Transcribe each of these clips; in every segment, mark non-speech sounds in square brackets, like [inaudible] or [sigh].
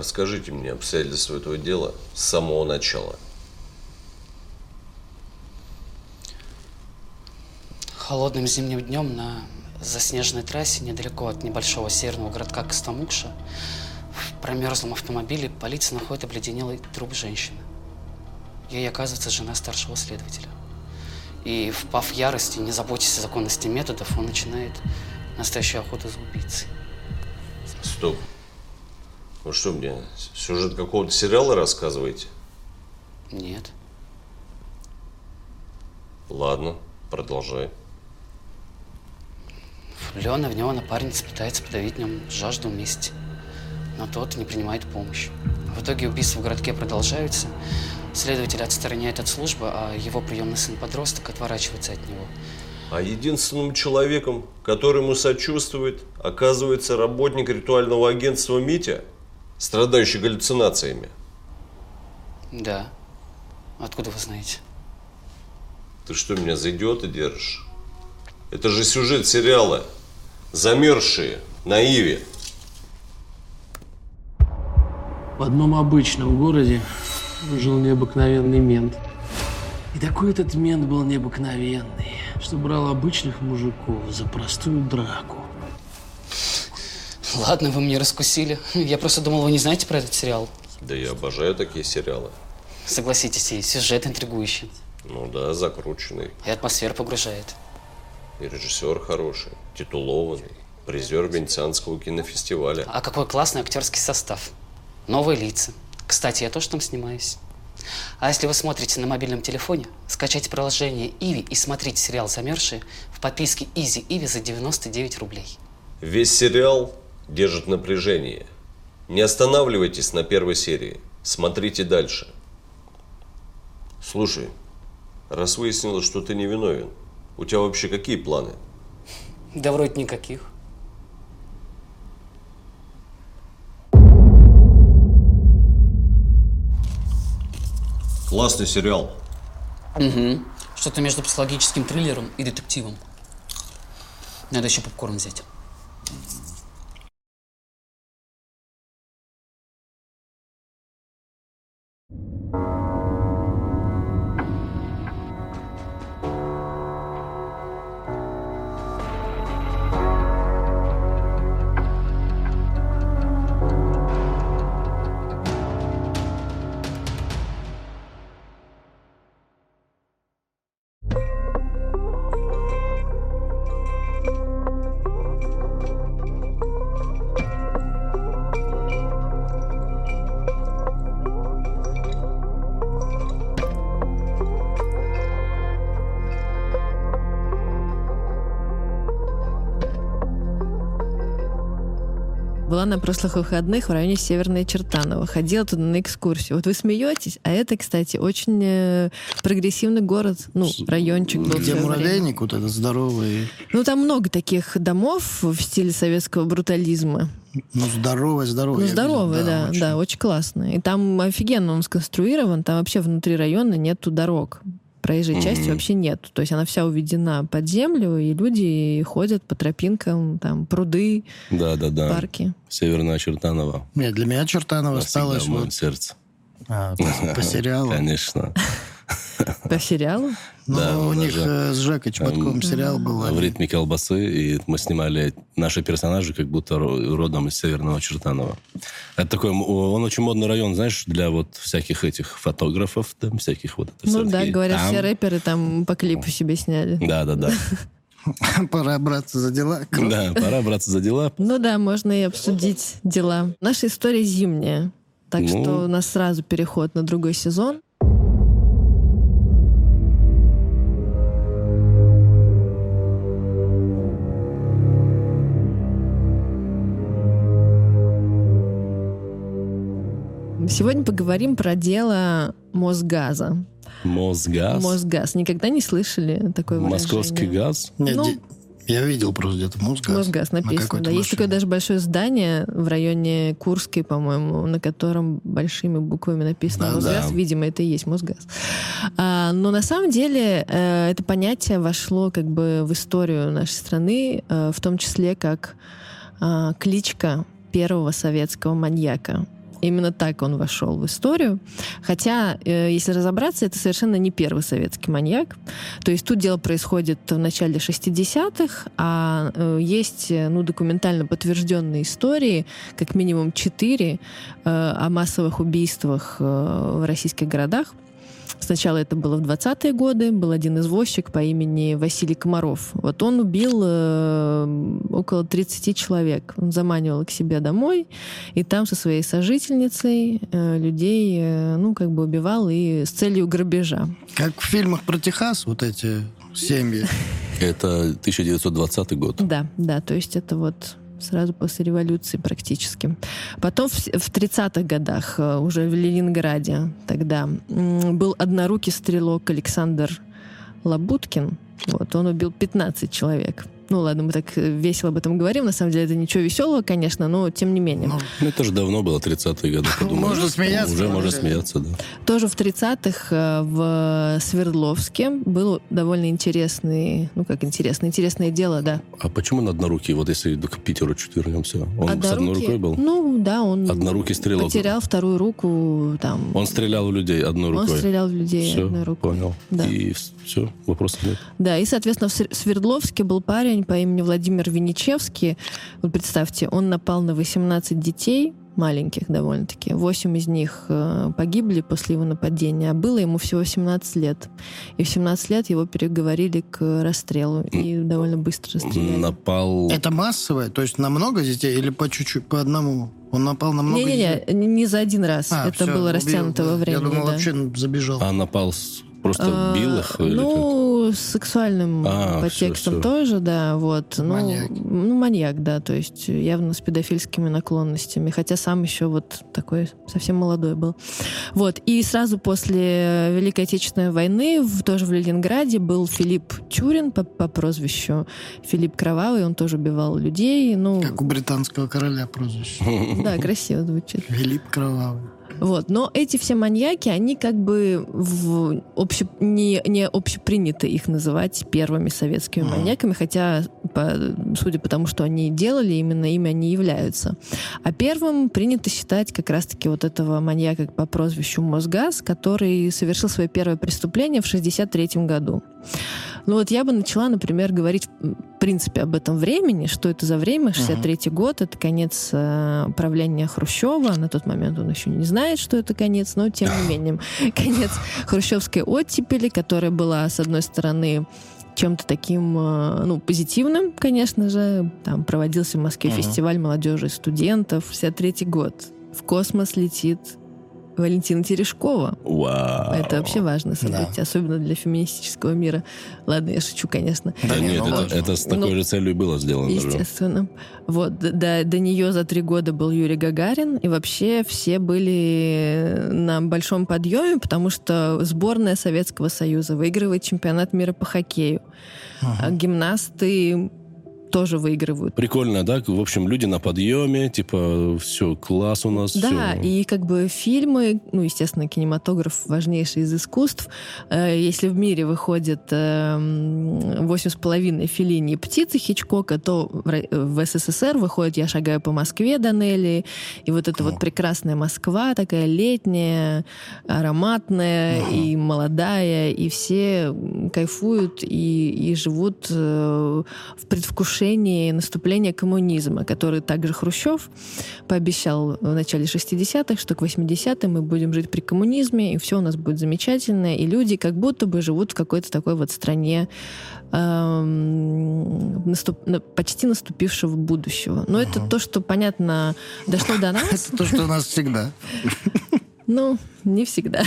Расскажите мне обстоятельства этого дела с самого начала. Холодным зимним днем на заснеженной трассе недалеко от небольшого северного городка Костомукша в промерзлом автомобиле полиция находит обледенелый труп женщины. Ей оказывается жена старшего следователя. И, впав в ярости, не заботясь о законности методов, он начинает настоящую охоту за убийцей. Стоп. Вы что мне, сюжет какого-то сериала рассказываете? Нет. Ладно, продолжай. Влюбленная в него напарница пытается подавить в нем жажду мести. Но тот не принимает помощь. В итоге убийства в городке продолжаются. Следователь отстраняет от службы, а его приемный сын-подросток отворачивается от него. А единственным человеком, который ему сочувствует, оказывается работник ритуального агентства Митя, страдающий галлюцинациями. Да. Откуда вы знаете? Ты что, меня за идиота держишь? Это же сюжет сериала «Замерзшие» на Иве. В одном обычном городе жил необыкновенный мент. И такой этот мент был необыкновенный, что брал обычных мужиков за простую драку. Ладно, вы мне раскусили. Я просто думал, вы не знаете про этот сериал. Да я обожаю такие сериалы. Согласитесь, и сюжет интригующий. Ну да, закрученный. И атмосфера погружает. И режиссер хороший, титулованный, призер Венецианского кинофестиваля. А какой классный актерский состав. Новые лица. Кстати, я тоже там снимаюсь. А если вы смотрите на мобильном телефоне, скачайте приложение Иви и смотрите сериал «Замерзшие» в подписке Easy Иви за 99 рублей. Весь сериал держит напряжение. Не останавливайтесь на первой серии. Смотрите дальше. Слушай, раз выяснилось, что ты невиновен, у тебя вообще какие планы? Да вроде никаких. Классный сериал. Угу. Что-то между психологическим триллером и детективом. Надо еще попкорн взять. На прошлых выходных в районе Северной Чертаново. Ходила туда на экскурсию. Вот вы смеетесь, а это, кстати, очень э, прогрессивный город. Ну, райончик был. Где муравейник вот этот здоровый, Ну, там много таких домов в стиле советского брутализма. ну, здоровый, здоровый. Ну, я здоровый, видел, да, очень. да, очень классно. И там офигенно он сконструирован, там вообще внутри района нету дорог. Проезжей части вообще нет. То есть она вся уведена под землю, и люди ходят по тропинкам, там пруды, Да, да, да. парки. Северная Чертанова. Нет, для меня Чертанова осталось вот, сердце. а, по, по [laughs] сериалу. Конечно. [laughs] По сериалу? Ну, Да, у них же, э, с Жекой Чеботковым сериал был. В ритме колбасы, и мы снимали наши персонажи как будто ро- родом из Северного Чертанова. Это такой, он очень модный район, знаешь, для вот всяких этих фотографов, там, всяких вот это Ну да, говорят, все рэперы там по клипу себе сняли. Да, да, да. [laughs] Пора браться за дела. Да, пора браться за дела. Ну да, можно и обсудить дела. Наша история зимняя. Так Ну. что у нас сразу переход на другой сезон. Сегодня поговорим про дело Мосгаза. Мосгаз. Мосгаз. Никогда не слышали такое выражение? Московский газ. Нет, Ну, я видел просто где-то Мосгаз. Мосгаз На написано. какой-то Да, есть такое даже большое здание в районе Курской, по-моему, на котором большими буквами написано Да, Мосгаз. да. Видимо, это и есть Мосгаз. А, но на самом деле э, это понятие вошло как бы в историю нашей страны, э, в том числе как а, кличка первого советского маньяка. Именно так он вошел в историю. Хотя, э, если разобраться, это совершенно не первый советский маньяк. То есть тут дело происходит в начале 60-х, а э, есть э, ну, документально подтвержденные истории, как минимум четыре, о массовых убийствах в российских городах. Сначала это было в 20-е годы. Был один извозчик по имени Василий Комаров. Вот он убил э, около 30 человек. Он заманивал к себе домой, и там со своей сожительницей э, людей, э, ну, как бы убивал и с целью грабежа. Как в фильмах про Техас, вот эти семьи. Это 1920 год. Да, да, то есть это вот сразу после революции практически. Потом в, в 30-х годах, э, уже в Ленинграде тогда, был однорукий стрелок Александр Лабуткин. Вот, он убил 15 человек. Ну ладно, мы так э, весело об этом говорим. На самом деле это ничего веселого, конечно, но тем не менее. Ну, это же давно было, 30-е годы. Подумал. Можно смеяться. Уже можно смеяться, да. Тоже в 30-х э, в Свердловске был довольно интересный, ну как интересный, интересное дело, да. А почему на однорукий? Вот если к Питеру чуть вернемся. Он Однорукий? с одной рукой был? Ну да, он Однорукий стрелок. потерял вторую руку там. Он стрелял в людей одной рукой? Он стрелял в людей Все, одной рукой. понял. Да. И все, вопросов нет. Да, и, соответственно, в Свер- Свердловске был парень по имени Владимир Виничевский. Вот представьте, он напал на 18 детей, маленьких довольно-таки. Восемь из них э, погибли после его нападения, а было ему всего 17 лет. И в 17 лет его переговорили к расстрелу и довольно быстро расстреляли. Напал... Это массовое? То есть на много детей или по чуть-чуть, по одному? Он напал на много детей? Не-не-не, не за один раз. А, Это всё, было убил, растянуто да. во времени. Я думал, да. вообще забежал. А напал с- просто А, бил их? или как? Ну, с сексуальным А, подтекстом всё, всё. тоже, да, вот. Ну, Маньяк. ну, маньяк, да, то есть явно с педофильскими наклонностями, хотя сам еще вот такой совсем молодой был. Вот, и сразу после Великой Отечественной войны в, тоже в Ленинграде был Филипп Тюрин по, по прозвищу Филипп Кровавый, он тоже убивал людей, ну, Как у британского короля прозвище. [laughs] да, красиво звучит. Филипп Кровавый. Вот. Но эти все маньяки, они как бы в обще... не, не общепринято их называть первыми советскими маньяками, хотя, по... судя по тому, что они делали, именно ими они являются. А первым принято считать как раз-таки вот этого маньяка по прозвищу Мосгаз, который совершил свое первое преступление в 1963 году. Ну вот я бы начала, например, говорить принципе об этом времени, что это за время, 63 год, это конец э, правления Хрущева, на тот момент он еще не знает, что это конец, но тем не [laughs] менее, конец хрущевской оттепели, которая была, с одной стороны, чем-то таким, э, ну, позитивным, конечно же. Там проводился в Москве фестиваль молодежи и студентов, 63 год. В космос летит Валентина Терешкова. Вау. Это вообще важное событие, особенно для феминистического мира. Ладно, я шучу, конечно. Да не, нет, ну, это, это с такой ну, же целью было сделано. же. Естественно. Вот, д- до, до нее за три года был Юрий Гагарин, и вообще все были на большом подъеме, потому что сборная Советского Союза выигрывает чемпионат мира по хоккею. А гимнасты тоже выигрывают. Прикольно, да? В общем, люди на подъеме, типа, все, класс у нас, Да, всё. и как бы фильмы, ну, естественно, кинематограф важнейший из искусств. Э, Если в мире выходит эм, «Восемь с половиной Феллини и птицы Хичкока, то в СССР выходит «Я шагаю по Москве» Данелли, и вот эта вот прекрасная Москва, такая летняя, ароматная и молодая, и все кайфуют и, и живут э, в предвкушении наступления коммунизма, который также Хрущев пообещал в начале 60-х, что к 80-м мы будем жить при коммунизме, и все у нас будет замечательно, и люди как будто бы живут в какой-то такой вот стране эм, наступ- на- почти наступившего будущего. Но это то, что, понятно, дошло до нас, Это то, что у нас всегда. ну, не всегда.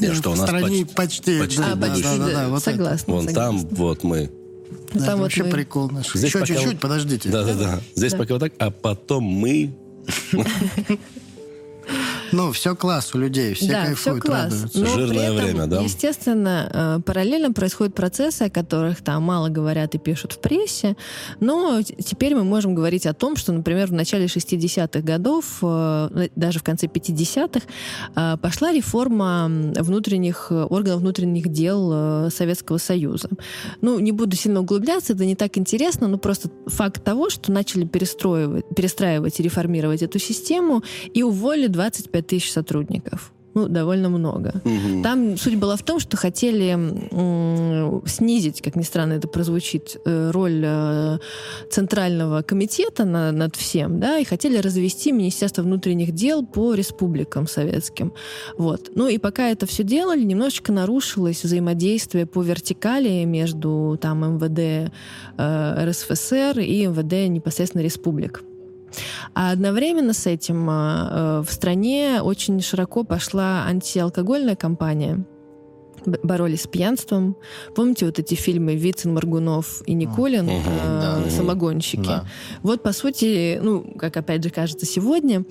Нет, что у нас стране почти- почти. почти да, А, да, почти, да, да, да, да, вот согласна. Вон там, вот мы. Ну, Да, там это вообще мы- прикол наш. Здесь Еще пока чуть-чуть, вот- подождите. Да-да-да. Здесь Да. пока вот так, а потом мы... [laughs] Ну, все класс у людей, все да, все кайфуют, класс. радуются. Но при Жирное этом, время, да? Естественно, э, параллельно происходят процессы, о которых там мало говорят и пишут в прессе. Но теперь мы можем говорить о том, что, например, в начале 60-х годов, э, даже в конце 50-х, э, пошла реформа внутренних органов внутренних дел Советского Союза. Ну, не буду сильно углубляться, это не так интересно, но просто факт того, что начали перестроивать, перестраивать и реформировать эту систему, и уволили 25 тысяч сотрудников. Ну, довольно много. Мгм. Там суть была в том, что хотели снизить, как ни странно это прозвучит, э, роль э, центрального комитета на- над всем, да, и хотели развести Министерство внутренних дел по республикам советским. Вот. Ну и пока это все делали, немножечко нарушилось взаимодействие по вертикали между там МВД э, РСФСР и МВД непосредственно республик. А одновременно с этим э, в стране очень широко пошла антиалкогольная кампания. Б- боролись с пьянством. Помните вот эти фильмы Вицин, Маргунов и Никулин, э, да. самогонщики? Да. Вот, по сути, ну, как опять же кажется сегодня,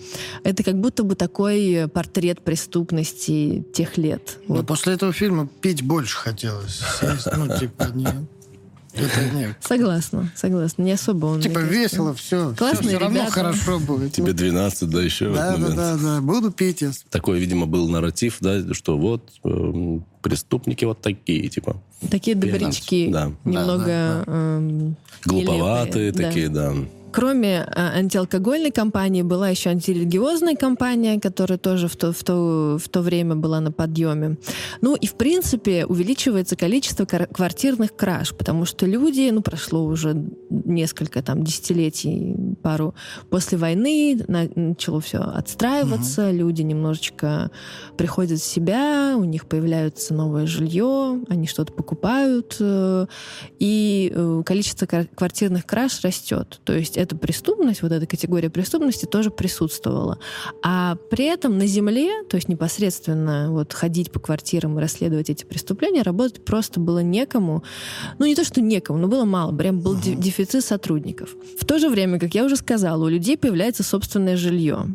это как будто бы такой портрет преступности тех лет. Вот. после этого фильма пить больше хотелось. Сесть, Ну, типа, не... Согласна, согласна. Не особо он... Типа весело, все. Классные все равно хорошо будет. Тебе 12, да, еще Да, да, да, да. Буду пить. Такой, видимо, был нарратив, да, что вот эм, преступники вот такие, типа, Такие добрячки. Да. Немного... Эм, глуповатые такие, да. Кроме а, антиалкогольной кампании была еще антирелигиозная кампания, которая тоже в то, в, то, в то время была на подъеме. Ну и, в принципе, увеличивается количество квартирных краж, потому что люди, ну, прошло уже несколько там десятилетий, пару после войны, на- начало все отстраиваться, люди немножечко приходят в себя, у них появляется новое жилье, они что-то покупают, э, и э, количество квартирных краж растет. То есть эта преступность, вот эта категория преступности тоже присутствовала. А при этом на земле, то есть непосредственно вот ходить по квартирам и расследовать эти преступления, работать просто было некому. Ну, не то, что некому, но было мало. Прям был де- дефицит сотрудников. В то же время, как я уже сказала, у людей появляется собственное жилье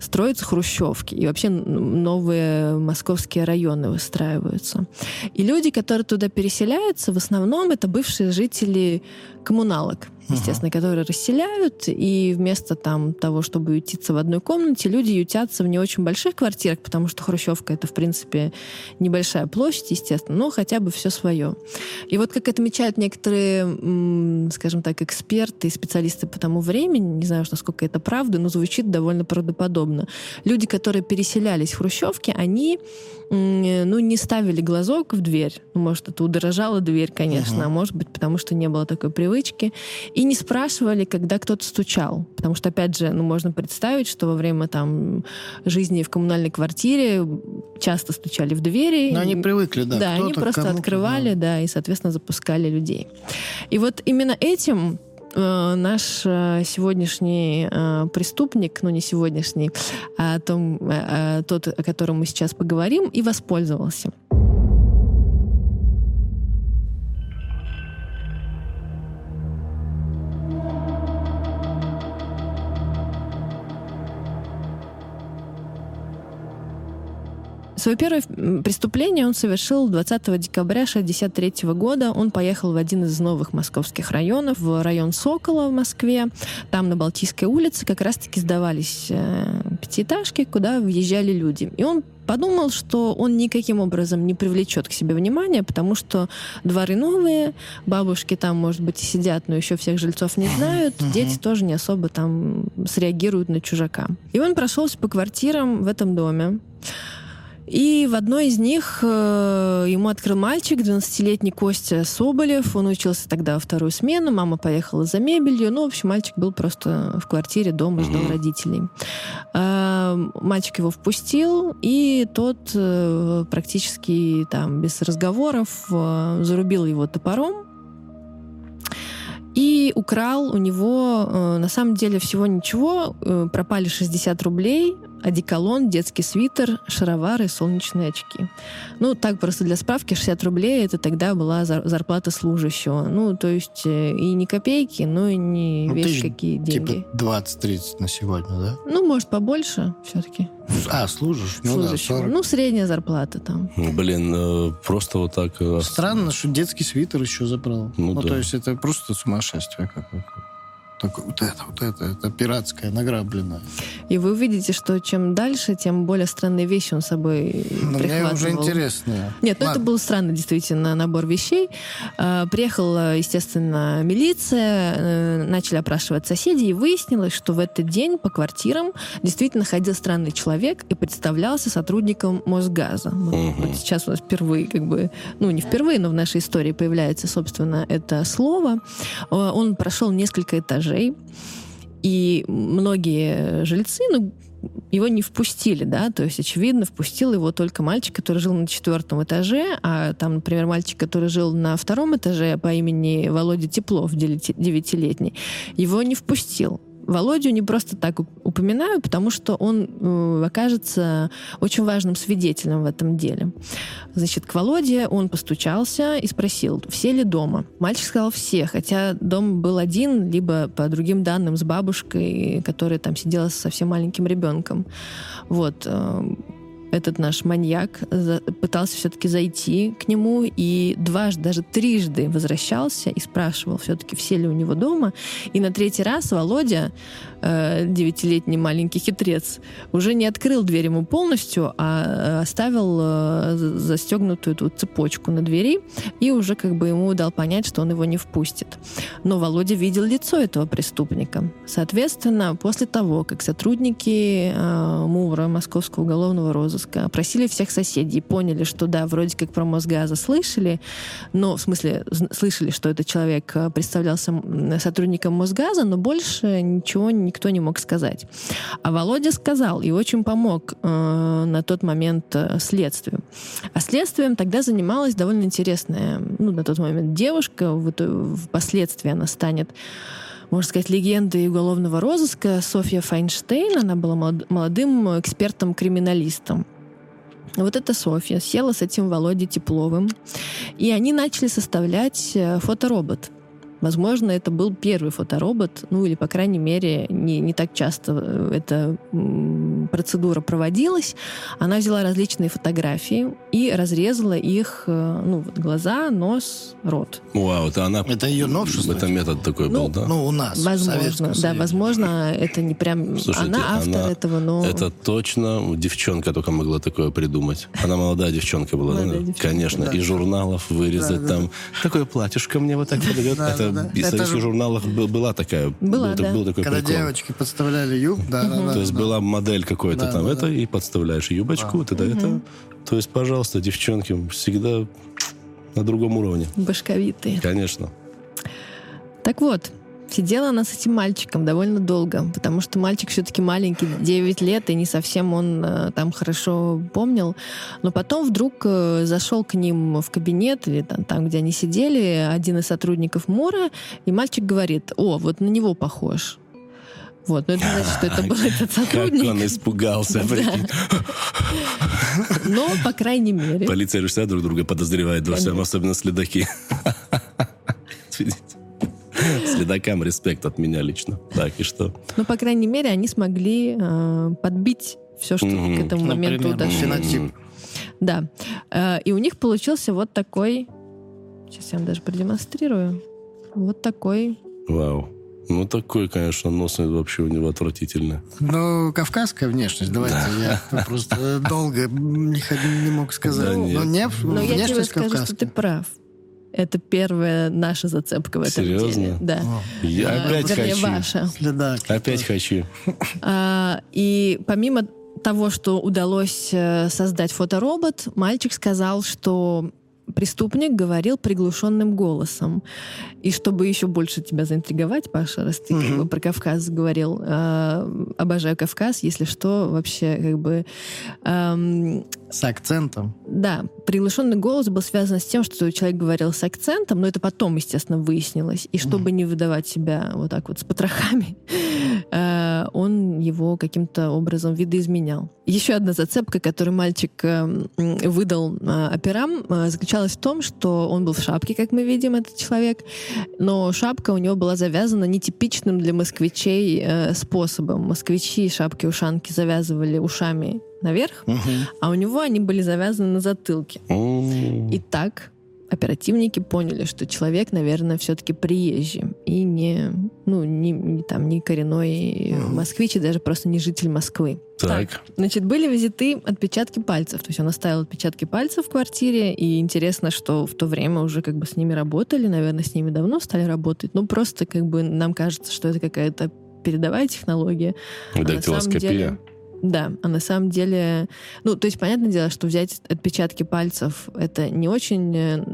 строятся хрущевки, и вообще новые московские районы выстраиваются. И люди, которые туда переселяются, в основном это бывшие жители коммуналок, естественно, которые расселяют, и вместо там того, чтобы ютиться в одной комнате, люди ютятся в не очень больших квартирах, потому что хрущевка это, в принципе, небольшая площадь, естественно, но хотя бы все свое. И вот как отмечают некоторые, скажем так, эксперты и специалисты по тому времени, не знаю уж, насколько это правда, но звучит довольно правдоподобно. Люди, которые переселялись в хрущевки, они ну, не ставили глазок в дверь. Ну, Может, это удорожала дверь, конечно, а может быть, потому что не было такой привычки. И не спрашивали, когда кто-то стучал. Потому что, опять же, ну, можно представить, что во время там жизни в коммунальной квартире часто стучали в двери. Но они привыкли, да. Да, они просто открывали, да. и, соответственно, запускали людей. И вот именно этим э, наш э, сегодняшний э, преступник, ну не сегодняшний, а о том, тот, о котором мы сейчас поговорим, и воспользовался. Свое первое преступление он совершил 20 декабря 1963 года. Он поехал в один из новых московских районов, в район Сокола в Москве. Там на Балтийской улице как раз-таки сдавались э, пятиэтажки, куда въезжали люди. И он подумал, что он никаким образом не привлечет к себе внимания, потому что дворы новые, бабушки там, может быть, и сидят, но еще всех жильцов не знают, дети тоже не особо там среагируют на чужака. И он прошелся по квартирам в этом доме. И в одной из них э, ему открыл мальчик, 12-летний Костя Соболев. Он учился тогда во вторую смену, мама поехала за мебелью. Ну, в общем, мальчик был просто в квартире дома, ждал Мгм. родителей. Э, мальчик его впустил, и тот э, практически там без разговоров э, зарубил его топором и украл у него, э, на самом деле, всего ничего. Э, пропали 60 рублей, одеколон, детский свитер, шаровары, солнечные очки. Ну, так просто для справки, 60 рублей это тогда была зар- зарплата служащего. Ну, то есть э, и не копейки, но и не Ну, весь тысяч, какие деньги. Типа 20-30 на сегодня, да? Ну, может, побольше все-таки. А, служишь? Ну да, служащего. 40. Ну, средняя зарплата там. Блин, э, просто вот так... э, Странно, что детский свитер еще забрал. Ну Ну, да. то есть это просто сумасшествие какое-то. Только вот это, вот это, это пиратское, награбленное. И вы увидите, что чем дальше, тем более странные вещи он с собой Но мне прихватывал. уже интересно. Нет, ну это Ладно. был странный действительно набор вещей. А, Приехала, естественно, милиция, э, начали опрашивать соседей, и выяснилось, что в этот день по квартирам действительно ходил странный человек и представлялся сотрудником Мосгаза. Вот, Мгм. вот сейчас у нас впервые, как бы, ну не впервые, но в нашей истории появляется, собственно, это слово. Э, Он прошел несколько этажей, и многие жильцы, ну, его не впустили, да, то есть, очевидно, впустил его только мальчик, который жил на четвертом этаже, а там, например, мальчик, который жил на втором этаже по имени Володя Теплов, девяти- девятилетний, его не впустил. Володю не просто так уп- упоминаю, потому что он э, окажется очень важным свидетелем в этом деле. Значит, к Володе он постучался и спросил, все ли дома. Мальчик сказал все, хотя дом был один, либо по другим данным с бабушкой, которая там сидела со совсем маленьким ребенком. Вот. Этот наш маньяк пытался все-таки зайти к нему и дважды, даже трижды возвращался и спрашивал все-таки, все ли у него дома. И на третий раз Володя, э, девятилетний маленький хитрец, уже не открыл дверь ему полностью, а э, оставил э, за- застегнутую эту цепочку на двери и уже как бы ему дал понять, что он его не впустит. Но Володя видел лицо этого преступника. Соответственно, после того, как сотрудники э, МУВРа, Московского уголовного розыска, опросили всех соседей поняли, что да, вроде как про Мосгаза слышали, но в смысле слышали, что этот человек э, представлялся сотрудником Мосгаза, но больше ничего никто не мог сказать. А Володя сказал и очень помог э, на тот момент э, следствию. А следствием тогда занималась довольно интересная, ну, на тот момент девушка, в итоге- впоследствии она станет можно сказать, легендой уголовного розыска Софья Файнштейн. Она была молод- молодым экспертом-криминалистом. Вот эта Софья села с этим Володей Тепловым, и они начали составлять э, фоторобот. Возможно, это был первый фоторобот, ну или, по крайней мере, не, не так часто э, эта процедура проводилась. Она взяла различные фотографии и разрезала их, э, ну, вот глаза, нос, рот. Вау, это она... Это ее новшество? Это метод такой Ну, был, да? Ну, у нас, Возможно, да, Союзе. возможно, это не прям Слушайте, она автор она- этого, но Это точно девчонка только могла такое придумать. Она молодая девчонка была, да? Конечно. И журналов вырезать там. Такое платьишко мне вот так подойдет. Это да, в советских журналах был- была такая... Была, был, да. был такой Когда прикол. девочки подставляли юб, да, да. То есть была модель какой-то там, это, и подставляешь юбочку, вот это, это. То есть, пожалуйста, девчонки, всегда на другом уровне. башковитые. Конечно. Так вот, сидела она с этим мальчиком довольно долго, потому что мальчик все-таки маленький, 9 лет, и не совсем он э, там хорошо помнил. Но потом вдруг э, зашел к ним в кабинет, или там, там, где они сидели, один из сотрудников МОРа, и мальчик говорит, о, вот на него похож. Вот, но это значит, что это был [laughs] этот Как сотрудник. он испугался. Но, по крайней мере, Полиция всегда друг друга подозревает во всем, особенно следаки. [laughs] [laughs] Следакам респект от меня лично. Так, и что? Ну, по крайней мере, они смогли э, подбить все, что Мгм. к этому моменту Например, дошло. фенотип. Да. Э, и у них получился вот такой... Сейчас я вам даже продемонстрирую. Вот такой... Вау. Ну, такой, конечно, нос вообще у него отвратительный. Ну, кавказская внешность, давайте, я просто долго не, ходил, не мог сказать. Да Но нет. не, Но я тебе скажу, что ты прав. Это первая наша зацепка в этом Серьезно? деле. Да. О, Я Э, опять вернее, хочу. ваша. Следак. Опять хочу. А, и помимо того, что удалось э, создать фоторобот, мальчик сказал, что преступник говорил приглушенным голосом. И чтобы еще больше тебя заинтриговать, Паша, раз ты как Мгм. бы про Кавказ говорил, э, обожаю Кавказ, если что, вообще как бы... эм, С акцентом. да, приглушенный голос был связан с тем, что человек говорил с акцентом, но это потом, естественно, выяснилось. И чтобы не выдавать себя вот так вот с потрохами, [laughs] э, он его каким-то образом видоизменял. Еще одна зацепка, которую мальчик э, выдал э, операм, э, заключалась в том, что он был в шапке, как мы видим, этот человек, но шапка у него была завязана нетипичным для москвичей э, способом. Москвичи шапки-ушанки завязывали ушами наверх, а у него они были завязаны на затылке. И так оперативники поняли, что человек, наверное, все-таки приезжий и не, ну, не, не там, не коренной москвич, и даже просто не житель Москвы. Так. Значит, были взяты отпечатки пальцев. То есть он оставил отпечатки пальцев в квартире, и интересно, что в то время уже как бы с ними работали, наверное, с ними давно стали работать. Ну, просто как бы нам кажется, что это какая-то передовая технология. А на самом Дактилоскопия. деле- Да, а на самом деле, ну, то есть, понятное дело, что взять отпечатки пальцев это не очень э,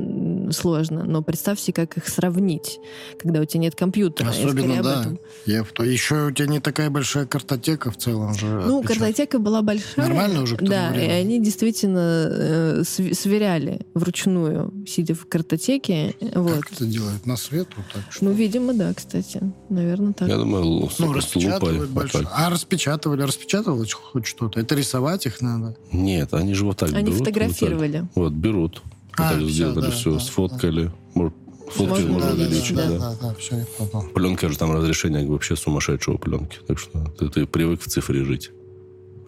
сложно, но представьте, как их сравнить, когда у тебя нет компьютера. Особенно, об да. этом. Я в. Еще у тебя не такая большая картотека в целом же. Ну, отпечатков. картотека была большая. Нормально уже к тому Да, и времени? они действительно э, св- сверяли вручную, сидя в картотеке. Вот. Как это делают? На свет вот так? что Ну, видимо, да, кстати. Наверное, так. Я думаю, Ну, распечатывают большое. А распечатывали, распечатывалось хоть что-то? Это рисовать их надо? Нет, они же вот так Они берут. вот так. фотографировали. Вот, берут. Вот А, так всё, сделали, да, все, да, сфоткали. Может, Фотки Можно, можно да, да, увеличить, да. да. да, да, все, я понял. Пленка же там разрешение вообще сумасшедшего пленки. Так что ты, ты привык в цифре жить.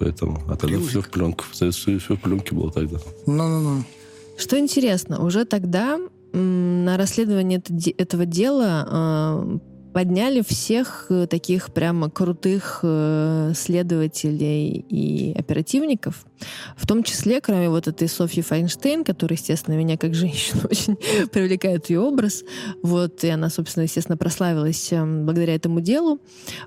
Поэтому, а тогда Привык. все в пленке. Все, все в пленке было тогда. Ну-ну-ну. Что интересно, уже тогда на расследование это этого дела э, подняли всех э, таких прямо крутых э, следователей и оперативников, в том числе, кроме вот этой Софьи Файнштейн, которая, естественно, меня как женщину [laughs] очень привлекает ее образ, вот, и она, собственно, естественно, прославилась э, благодаря этому делу,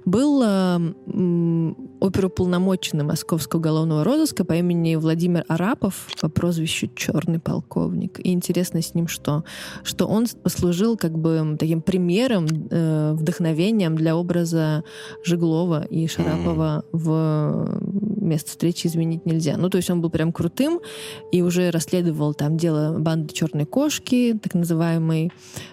был э, м, оперуполномоченный Московского уголовного розыска по имени Владимир Арапов по прозвищу Черный полковник. И интересно с ним что? Что он послужил как бы таким примером, э, вдохновением для образа Жеглова и Шарапова в место встречи изменить нельзя. Ну, то есть он был прям крутым и уже расследовал там дело банды черной кошки, так называемой,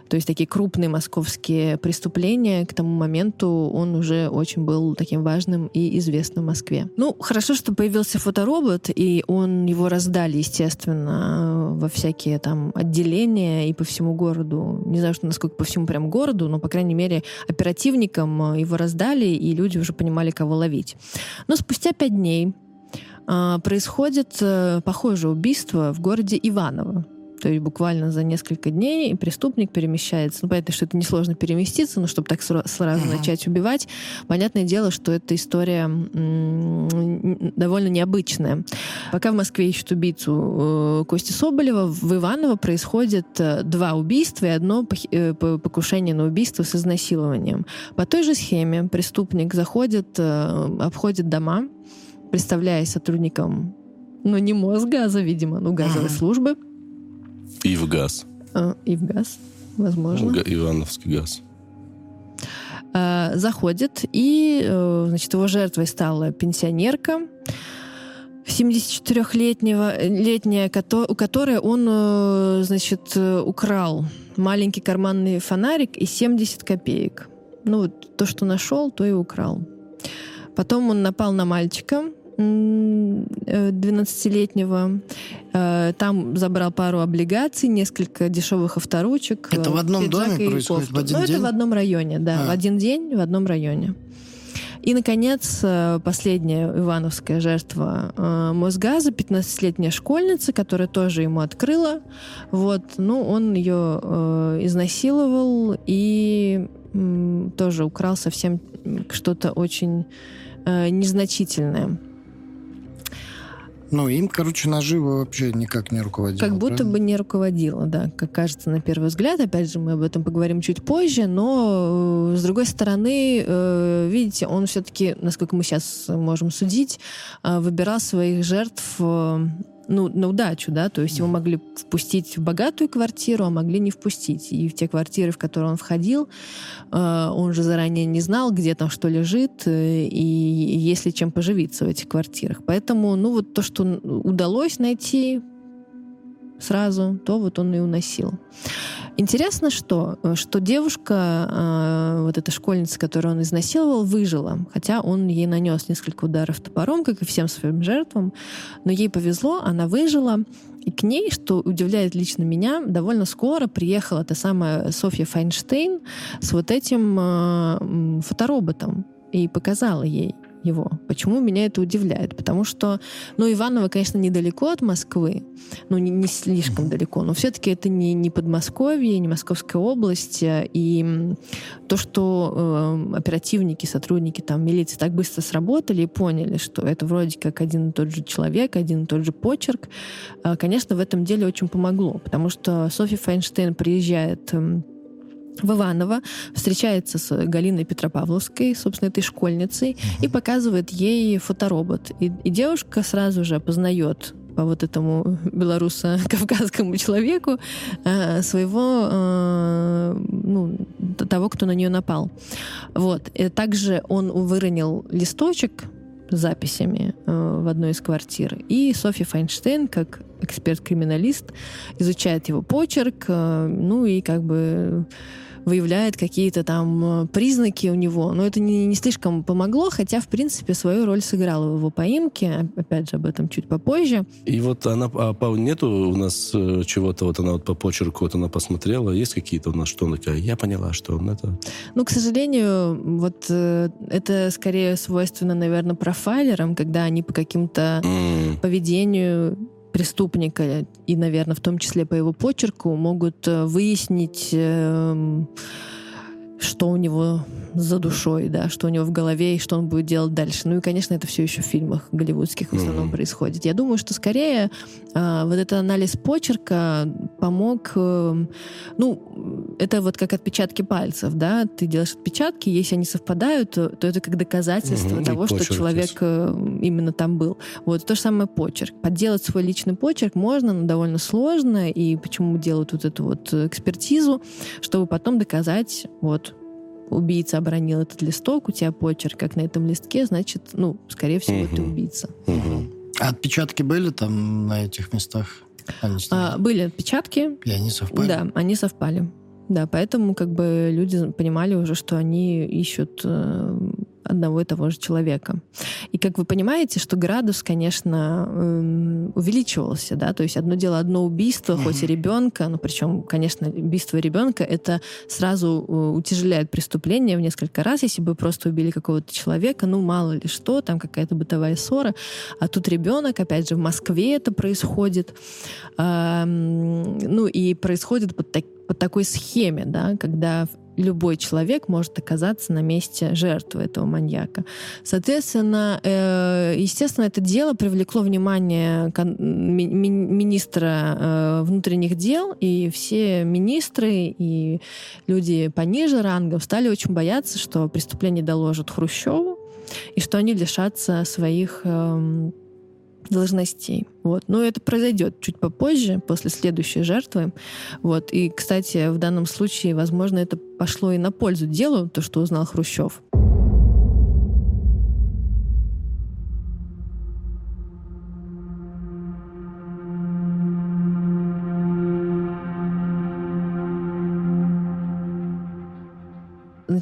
то есть такие крупные московские преступления. К тому моменту он уже очень был таким важным и известным в Москве. Ну, хорошо, что появился фоторобот, и он его раздали, естественно, во всякие там отделения и по всему городу. Не знаю, что насколько по всему прям городу, но, по крайней мере, оперативникам его раздали, и люди уже понимали, кого ловить. Но спустя пять дней происходит э, похожее убийство в городе Иваново. То есть буквально за несколько дней преступник перемещается. Ну, понятно, что это несложно переместиться, но чтобы так сра- сразу начать убивать, понятное дело, что эта история довольно необычная. Пока в Москве ищут убийцу э, Кости Соболева, в Иваново происходит э, два убийства и одно покушение на убийство с изнасилованием. По той же схеме преступник заходит, обходит дома, представляясь сотрудником, ну, не Мосгаза, видимо, ну, газовой службы, И в газ. э, и в газ, возможно. Га- Ивановский газ. Э, заходит, и, э, значит, его жертвой стала пенсионерка, 74-летнего, летняя, кото- у которой он, э, значит, э, украл маленький карманный фонарик и 70 копеек. Ну, вот то, что нашел, то и украл. Потом он напал на мальчика э, 12-летнего. Э, Там забрал пару облигаций, несколько дешевых авторучек. Это э, в одном доме происходит? кофту. В один ну, день? это в одном районе, да. А. В один день в одном районе. И, наконец, э, последняя ивановская жертва Мосгаза, 15-летняя школьница, которая тоже ему открыла. Вот, ну, он ее э, изнасиловал и тоже украл совсем что-то очень э, незначительное. Ну, им, короче, наживо вообще никак не руководило. Как будто правильно? бы не руководила, да, как кажется на первый взгляд. Опять же, мы об этом поговорим чуть позже, но э, с другой стороны, э, видите, он все-таки, насколько мы сейчас можем судить, э, выбирал своих жертв ну, на удачу, да, то есть его могли впустить в богатую квартиру, а могли не впустить. И в те квартиры, в которые он входил, э, он же заранее не знал, где там что лежит, э, и есть ли чем поживиться в этих квартирах. Поэтому, ну, вот то, что удалось найти, сразу, то вот он и уносил. Интересно, что, что девушка, э, вот эта школьница, которую он изнасиловал, выжила. Хотя он ей нанес несколько ударов топором, как и всем своим жертвам. Но ей повезло, она выжила. И к ней, что удивляет лично меня, довольно скоро приехала та самая Софья Файнштейн с вот этим э, фотороботом и показала ей его. Почему меня это удивляет? Потому что, ну, Иваново, конечно, недалеко от Москвы, ну, не, не слишком далеко, но все-таки это не, не Подмосковье, не Московская область, и то, что э, оперативники, сотрудники там милиции так быстро сработали и поняли, что это вроде как один и тот же человек, один и тот же почерк, э, конечно, в этом деле очень помогло, потому что Софья Файнштейн приезжает э, в Иваново, встречается с Галиной Петропавловской, собственно, этой школьницей, и показывает ей фоторобот. И, и девушка сразу же познает по вот этому белоруссо-кавказскому человеку э, своего, э, ну, того, кто на нее напал. Вот. И также он выронил листочек с записями э, в одной из квартир. И Софья Файнштейн, как эксперт-криминалист, изучает его почерк, э, ну и как бы выявляет какие-то там э, признаки у него. Но это не, не слишком помогло, хотя, в принципе, свою роль сыграла в его поимке. Опять же, об этом чуть попозже. И вот она, а по, нету у нас э, чего-то, вот она вот по почерку, вот она посмотрела, есть какие-то у нас, что она такая, я поняла, что он это... Ну, к сожалению, вот э, это скорее свойственно, наверное, профайлерам, когда они по каким-то mm. поведению преступника и, наверное, в том числе по его почерку могут э, выяснить, эм, что у него за душой, да, что у него в голове и что он будет делать дальше. Ну и, конечно, это все еще в фильмах голливудских в основном mm-hmm. происходит. Я думаю, что скорее э, вот этот анализ почерка помог, э, ну, это вот как отпечатки пальцев, да, ты делаешь отпечатки, если они совпадают, то, то это как доказательство mm-hmm. того, что человек э, именно там был. Вот то же самое почерк. Подделать свой личный почерк можно, но довольно сложно, и почему делают вот эту вот экспертизу, чтобы потом доказать, вот, убийца обронил этот листок, у тебя почерк, как на этом листке, значит, ну, скорее всего, угу. ты убийца. Угу. А отпечатки были там на этих местах? А, были отпечатки. И они совпали? Да, они совпали. Да, поэтому как бы люди понимали уже, что они ищут э, одного и того же человека. И как вы понимаете, что градус, конечно, эм, увеличивался, да, то есть одно дело одно убийство, mm-hmm. хоть и ребенка, но причем, конечно, убийство ребенка это сразу э, утяжеляет преступление в несколько раз, если бы просто убили какого-то человека, ну мало ли что, там какая-то бытовая ссора, а тут ребенок, опять же, в Москве это происходит, ну и происходит под, так, под такой схеме, да, когда любой человек может оказаться на месте жертвы этого маньяка. Соответственно, э, естественно, это дело привлекло внимание министра э, внутренних дел, и все министры и люди пониже рангом стали очень бояться, что преступление доложат Хрущеву, и что они лишатся своих эм, должностей. Вот. Но это произойдет чуть попозже, после следующей жертвы. Вот. И, кстати, в данном случае, возможно, это пошло и на пользу делу, то, что узнал Хрущев.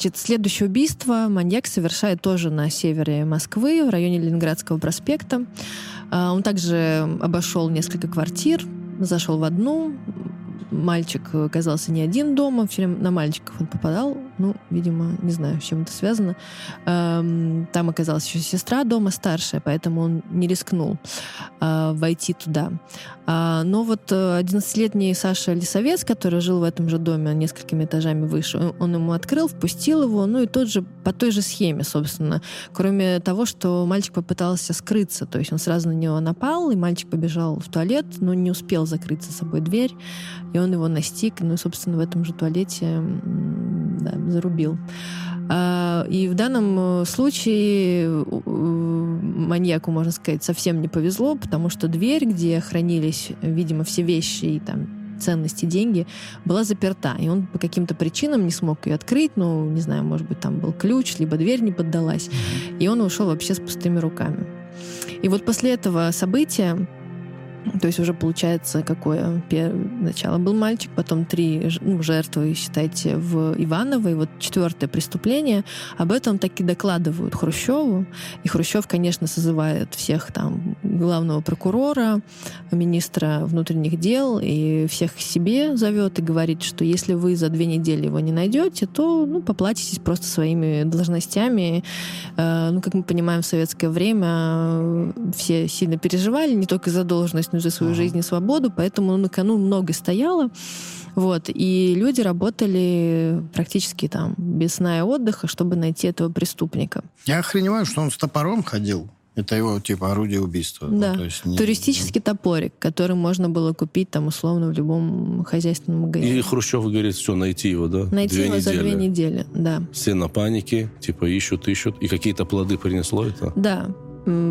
Значит, следующее убийство маньяк совершает тоже на севере Москвы, в районе Ленинградского проспекта. А, он также обошел несколько квартир, зашел в одну, мальчик оказался не один дома, все время на мальчиков он попадал. Ну, видимо, не знаю, с чем это связано. Там оказалась еще сестра дома старшая, поэтому он не рискнул а, войти туда. А, но вот 11-летний э, Саша Лисовец, который жил в этом же доме несколькими этажами выше, он ему открыл, впустил его, ну и тот же по той же схеме, собственно. Кроме того, что мальчик попытался скрыться, то есть он сразу на него напал, и мальчик побежал в туалет, но не успел закрыть за собой дверь, и он его настиг, ну, собственно, в этом же туалете да, зарубил. А, и в данном э, случае маньяку, можно сказать, совсем не повезло, потому что дверь, где хранились, видимо, все вещи и там ценности, деньги, была заперта. И он по каким-то причинам не смог ее открыть. Ну, не знаю, может быть, там был ключ, либо дверь не поддалась. И он ушел вообще с пустыми руками. И вот после этого события То есть уже получается, какое начало. Был мальчик, потом три ну, жертвы, считайте, в Иваново. И вот четвертое преступление. Об этом таки докладывают Хрущеву. И Хрущев, конечно, созывает всех там главного прокурора, министра внутренних дел и всех к себе зовет и говорит, что если вы за две недели его не найдете, то ну, поплатитесь просто своими должностями. Э, Ну, как мы понимаем, в советское время э, все сильно переживали не только за должность, и за свою жизнь и свободу, поэтому на кону много стояло. Вот, и люди работали практически там без сна и отдыха, чтобы найти этого преступника. Я охреневаю, что он с топором ходил. Это его, типа, орудие убийства. Ну, Да. то есть не- Туристический топорик, который можно было купить там условно в любом хозяйственном магазине. И Хрущев говорит, все, найти его, да? Найти две его недели. за две недели, да. Все на панике, типа ищут, ищут. И какие-то плоды принесло это? Да.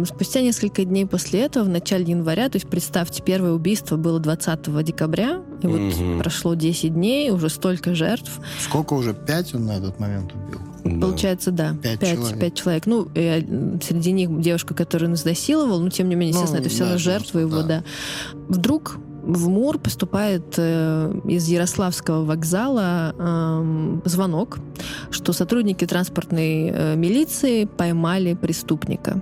Спустя несколько дней после этого, в начале января, то есть представьте, первое убийство было 20 декабря, и вот Мгм. прошло 10 дней, уже столько жертв. Сколько уже? Пять он на этот момент убил? Да. Получается, да, Пять пять, человек. пять человек. Ну, и, э, среди них девушка, которую он изнасиловал, но тем не менее, Ну, естественно, это все да, равно жертва его, да. да. Вдруг в МУР поступает э, из Ярославского вокзала эм, звонок, что сотрудники транспортной э, милиции поймали преступника.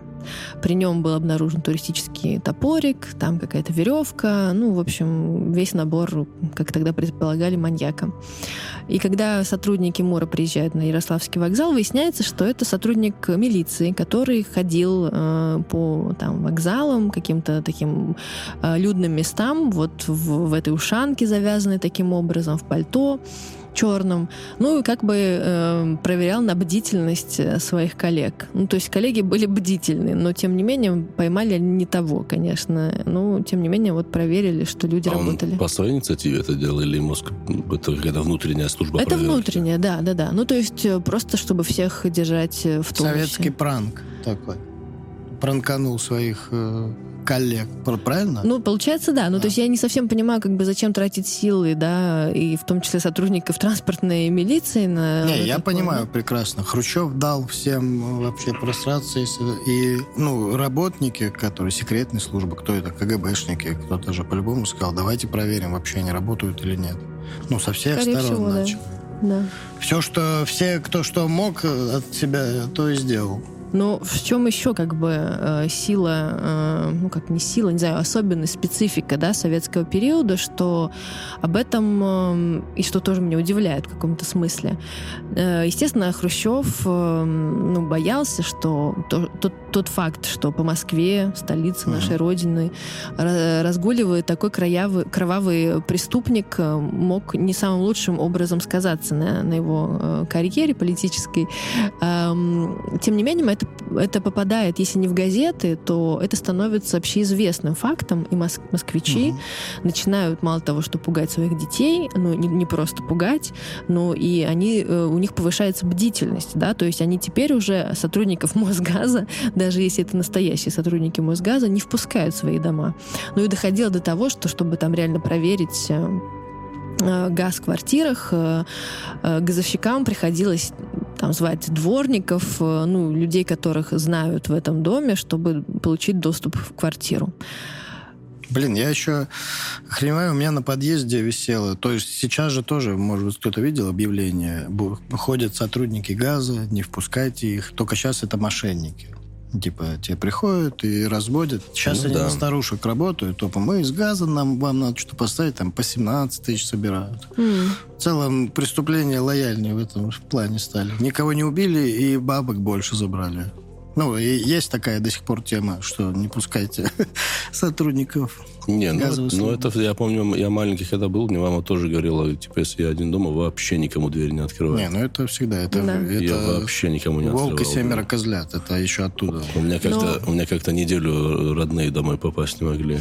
При нем был обнаружен туристический топорик, там какая-то веревка, ну, в общем, весь набор, как тогда предполагали, маньяка. И когда сотрудники МУРа приезжают на Ярославский вокзал, выясняется, что это сотрудник милиции, который ходил э, по там, вокзалам, каким-то таким э, людным местам, вот в, в этой ушанке, завязанной таким образом, в пальто черном, ну и как бы э, проверял на бдительность э, своих коллег. Ну, то есть коллеги были бдительны, но тем не менее поймали не того, конечно. Ну, тем не менее, вот проверили, что люди А он работали. по своей инициативе это делал или мозг? Это какая-то внутренняя служба Это проверки? внутреннее, да, да, да. Ну, то есть э, просто, чтобы всех держать э, в тонусе. Советский пранк такой. Пранканул своих э, коллег. Пр- Правильно? Ну, получается, да. Ну, Да. то есть я не совсем понимаю, как бы зачем тратить силы, да, и в том числе сотрудников транспортной милиции на... Не, я такое. понимаю прекрасно. Хрущев дал всем вообще просраться. если- И, ну, работники, которые секретной службы, кто это, КГБшники, кто-то же по-любому сказал, давайте проверим, вообще они работают или нет. Ну, со всех Скорее сторон всего, да. начали. Да. Все, что, все, кто что мог э, от себя, то и сделал. Но в чем еще как бы э, сила, э, ну как не сила, не знаю, особенность, специфика, да, советского периода, что об этом, э, и что тоже меня удивляет в каком-то смысле. Э, естественно, Хрущев ну, боялся, что то- тот, тот факт, что по Москве, столице нашей Родины, ра- разгуливает такой кровавый, кровавый преступник, мог не самым лучшим образом сказаться на, на его карьере политической. Эм, Тем не менее, это, это попадает, если не в газеты, то это становится общеизвестным фактом, и мос- москвичи Мгм. начинают мало того, что пугать своих детей, ну, не, не просто пугать, но и они, э, у них повышается бдительность, да, то есть они теперь уже сотрудников Мосгаза, [laughs] даже если это настоящие сотрудники Мосгаза, не впускают в свои дома. Ну и доходило до того, что чтобы там реально проверить э, э, газ в квартирах, газовщикам приходилось там звать дворников, э, ну, людей, которых знают в этом доме, чтобы получить доступ в квартиру. Блин, я еще охреневаю, у меня на подъезде висело. То есть сейчас же тоже, может быть, кто-то видел объявление. Ходят сотрудники газа, не впускайте их. Только сейчас это мошенники. Типа, тебе приходят и разводят. Сейчас Ну они да. на старушек работают. Топа, мы из газа, нам, вам надо что-то поставить, там по 17 тысяч собирают. М. В целом, преступления лояльнее в этом плане стали. Никого не убили и бабок больше забрали. Ну, и есть такая до сих пор тема, что не пускайте [laughs] сотрудников. Не, ну, ну это я помню, я маленький когда был, мне мама тоже говорила, типа, если я один дома, вообще никому дверь не открывай. Не, ну это всегда. Это, Да. это я вообще никому не волк и открывал. семеро да. козлят. Это еще оттуда. У меня как-то, Но- у меня как-то неделю родные домой попасть не могли.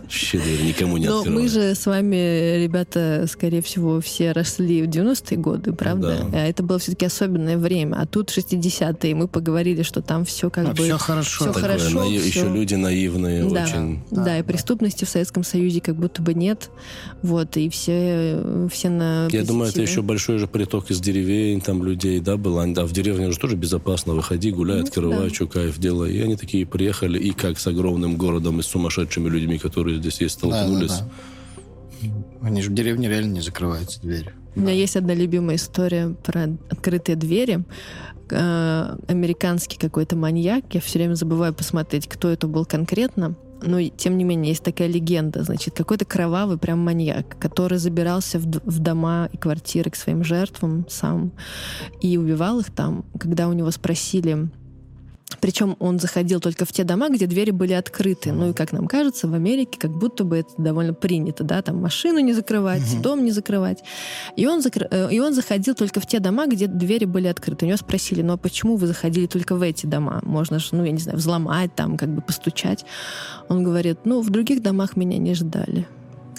вообще дверь никому не Но открывает. мы же с вами, ребята, скорее всего, все росли в 90-е годы, правда? Да. А это было все-таки особенное время. А тут 60-е, и мы поговорили, что там все как А, бы... всё хорошо. всё Такое, хорошо, наив- всё- Еще люди наивные, да, очень. да, и преступности в Советском Союзе как будто бы нет. Вот, и все, все на Я думаю, это позитиве. еще большой же приток из деревень, там людей, да, было. А в деревне уже тоже безопасно. Выходи, гуляй, Ну, открывай, да. что кайф делай. И они такие приехали, и как с огромным городом, и с сумасшедшими людьми, которые здесь есть, Да, да, столкнулись. да. Они же в деревне реально не закрываются двери. У меня есть одна любимая история про открытые двери. Э, Американский какой-то маньяк. Я все время забываю посмотреть, кто это был конкретно. Но и, тем не менее есть такая легенда, значит, какой-то кровавый прям маньяк, который забирался в, в дома и квартиры к своим жертвам сам и убивал их там. Когда у него спросили, причем он заходил только в те дома, где двери были открыты. Ну и, как нам кажется, в Америке как будто бы это довольно принято, да, там машину не закрывать, дом не закрывать. И он, закр- э, и он заходил только в те дома, где двери были открыты. У него спросили, ну а почему вы заходили только в эти дома? Можно же, ну, я не знаю, взломать там, как бы постучать. Он говорит, ну, в других домах меня не ждали.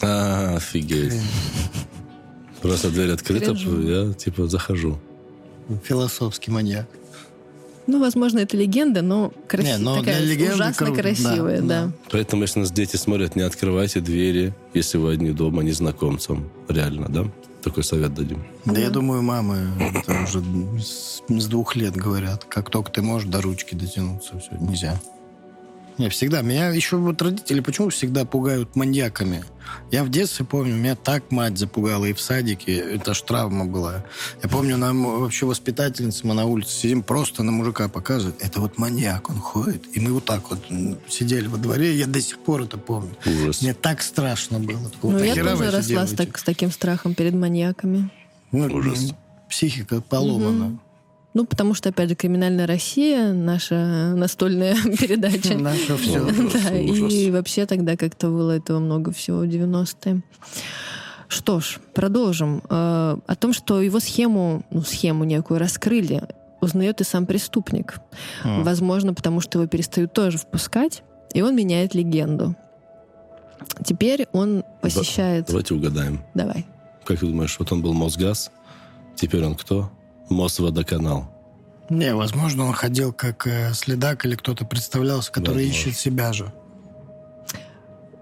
А, офигеть. Просто дверь открыта, я типа захожу. Философский маньяк. Ну, возможно, это легенда, но, краси- Не, но такая для легенды ужасно круто, красивая, да, да. да. Поэтому, если нас дети смотрят, не открывайте двери, если вы одни дома незнакомцам. Реально, да? Такой совет дадим. Да я думаю, мамы это уже с, с двух лет говорят. Как только ты можешь до ручки дотянуться, все, нельзя. Не, всегда. Меня еще вот родители почему всегда пугают маньяками? Я в детстве помню, меня так мать запугала и в садике. Это ж травма была. Я помню, нам вообще воспитательница, мы на улице сидим, просто на мужика показывает. Это вот маньяк, он ходит. И мы вот так вот сидели во дворе. Я до сих пор это помню. Ужас. Мне так страшно было. Ну, Вот я тоже росла с, так- с таким страхом перед маньяками. Ну, Ужас. Психика поломана. Ну, потому что, опять же, «Криминальная Россия» — наша настольная [laughs] передача. Наше все. [laughs] Да, и вообще тогда как-то было этого много всего в 90-е. Что ж, продолжим. Э, О том, что его схему, ну, схему некую раскрыли, узнает и сам преступник. М. Возможно, потому что его перестают тоже впускать, и он меняет легенду. Теперь он посещает... Давайте угадаем. Давай. Как ты думаешь, вот он был Мосгаз, теперь он кто? Мосводоканал. Не, возможно, он ходил как э, следак или кто-то представлялся, который Возможно. ищет себя же.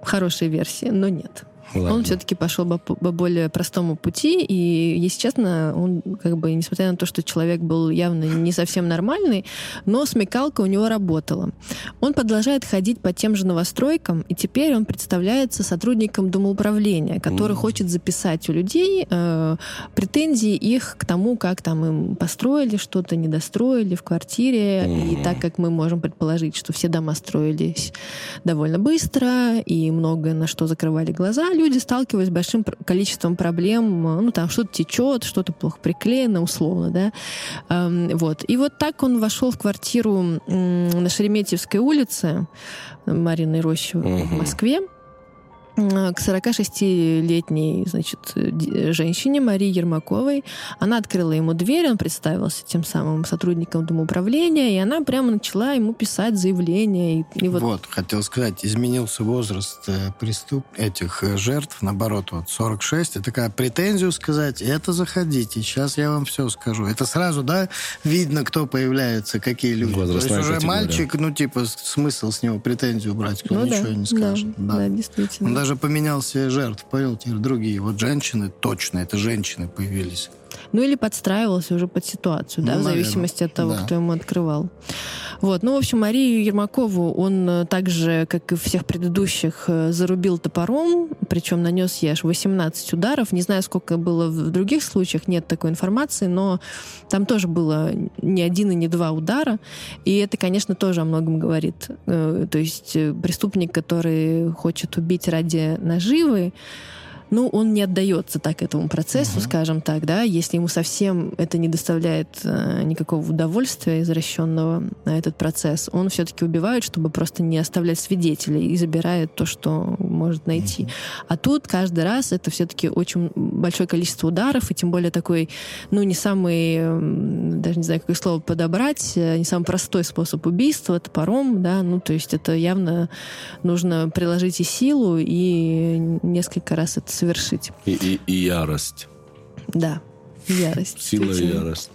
Хорошая версия, но нет. Ладно. Он все-таки пошел по, по более простому пути, и, если честно, он, как бы, несмотря на то, что человек был явно не совсем нормальный, но смекалка у него работала. Он продолжает ходить по тем же новостройкам, и теперь он представляется сотрудником домоуправления, который Мгм. хочет записать у людей э, претензии их к тому, как там им построили что-то, недостроили в квартире, и Мгм. так как мы можем предположить, что все дома строились довольно быстро и многое на что закрывали глаза, люди сталкивались с большим количеством проблем. Ну, там что-то течет, что-то плохо приклеено, условно, да. Эм, Вот. И вот так он вошел в квартиру на Шереметьевской улице Марины Рощи в Мгм. Москве к 46-летней, значит, женщине Марии Ермаковой. Она открыла ему дверь, он представился тем самым сотрудником домоуправления, и она прямо начала ему писать заявление. И, и вот Вот. хотел сказать, изменился возраст э, преступ этих э, жертв, наоборот, вот 46, и такая претензию сказать, это заходите, сейчас я вам все скажу. Это сразу, да, видно, кто появляется, какие люди. То есть Возрастная уже категория. мальчик, ну, типа, смысл с него претензию брать, кто ну да, ничего не да, скажет. да, Да. действительно. Он даже поменял себе жертв, понял, теперь другие. Вот женщины, точно, это женщины появились. Ну или подстраивался уже под ситуацию, да, Ну, в наверное, зависимости от того, да. кто ему открывал. Вот, ну, в общем, Марию Ермакову он э, так же, как и всех предыдущих, э, зарубил топором, причем нанес ей аж 18 ударов. Не знаю, сколько было в других случаях, нет такой информации, но там тоже было не один и не два удара. И это, конечно, тоже о многом говорит. Э, То есть преступник, который хочет убить ради наживы, ну, он не отдается так этому процессу, скажем так, да, если ему совсем это не доставляет э, никакого удовольствия извращенного на этот процесс, он все-таки убивает, чтобы просто не оставлять свидетелей и забирает то, что может найти. А тут каждый раз это все-таки очень большое количество ударов, и тем более такой, ну, не самый, даже не знаю, какое слово подобрать, э, не самый простой способ убийства, топором, да, ну, то есть это явно нужно приложить и силу, и несколько раз это совершить. И, и, и ярость. Да, ярость. Сила и ярость.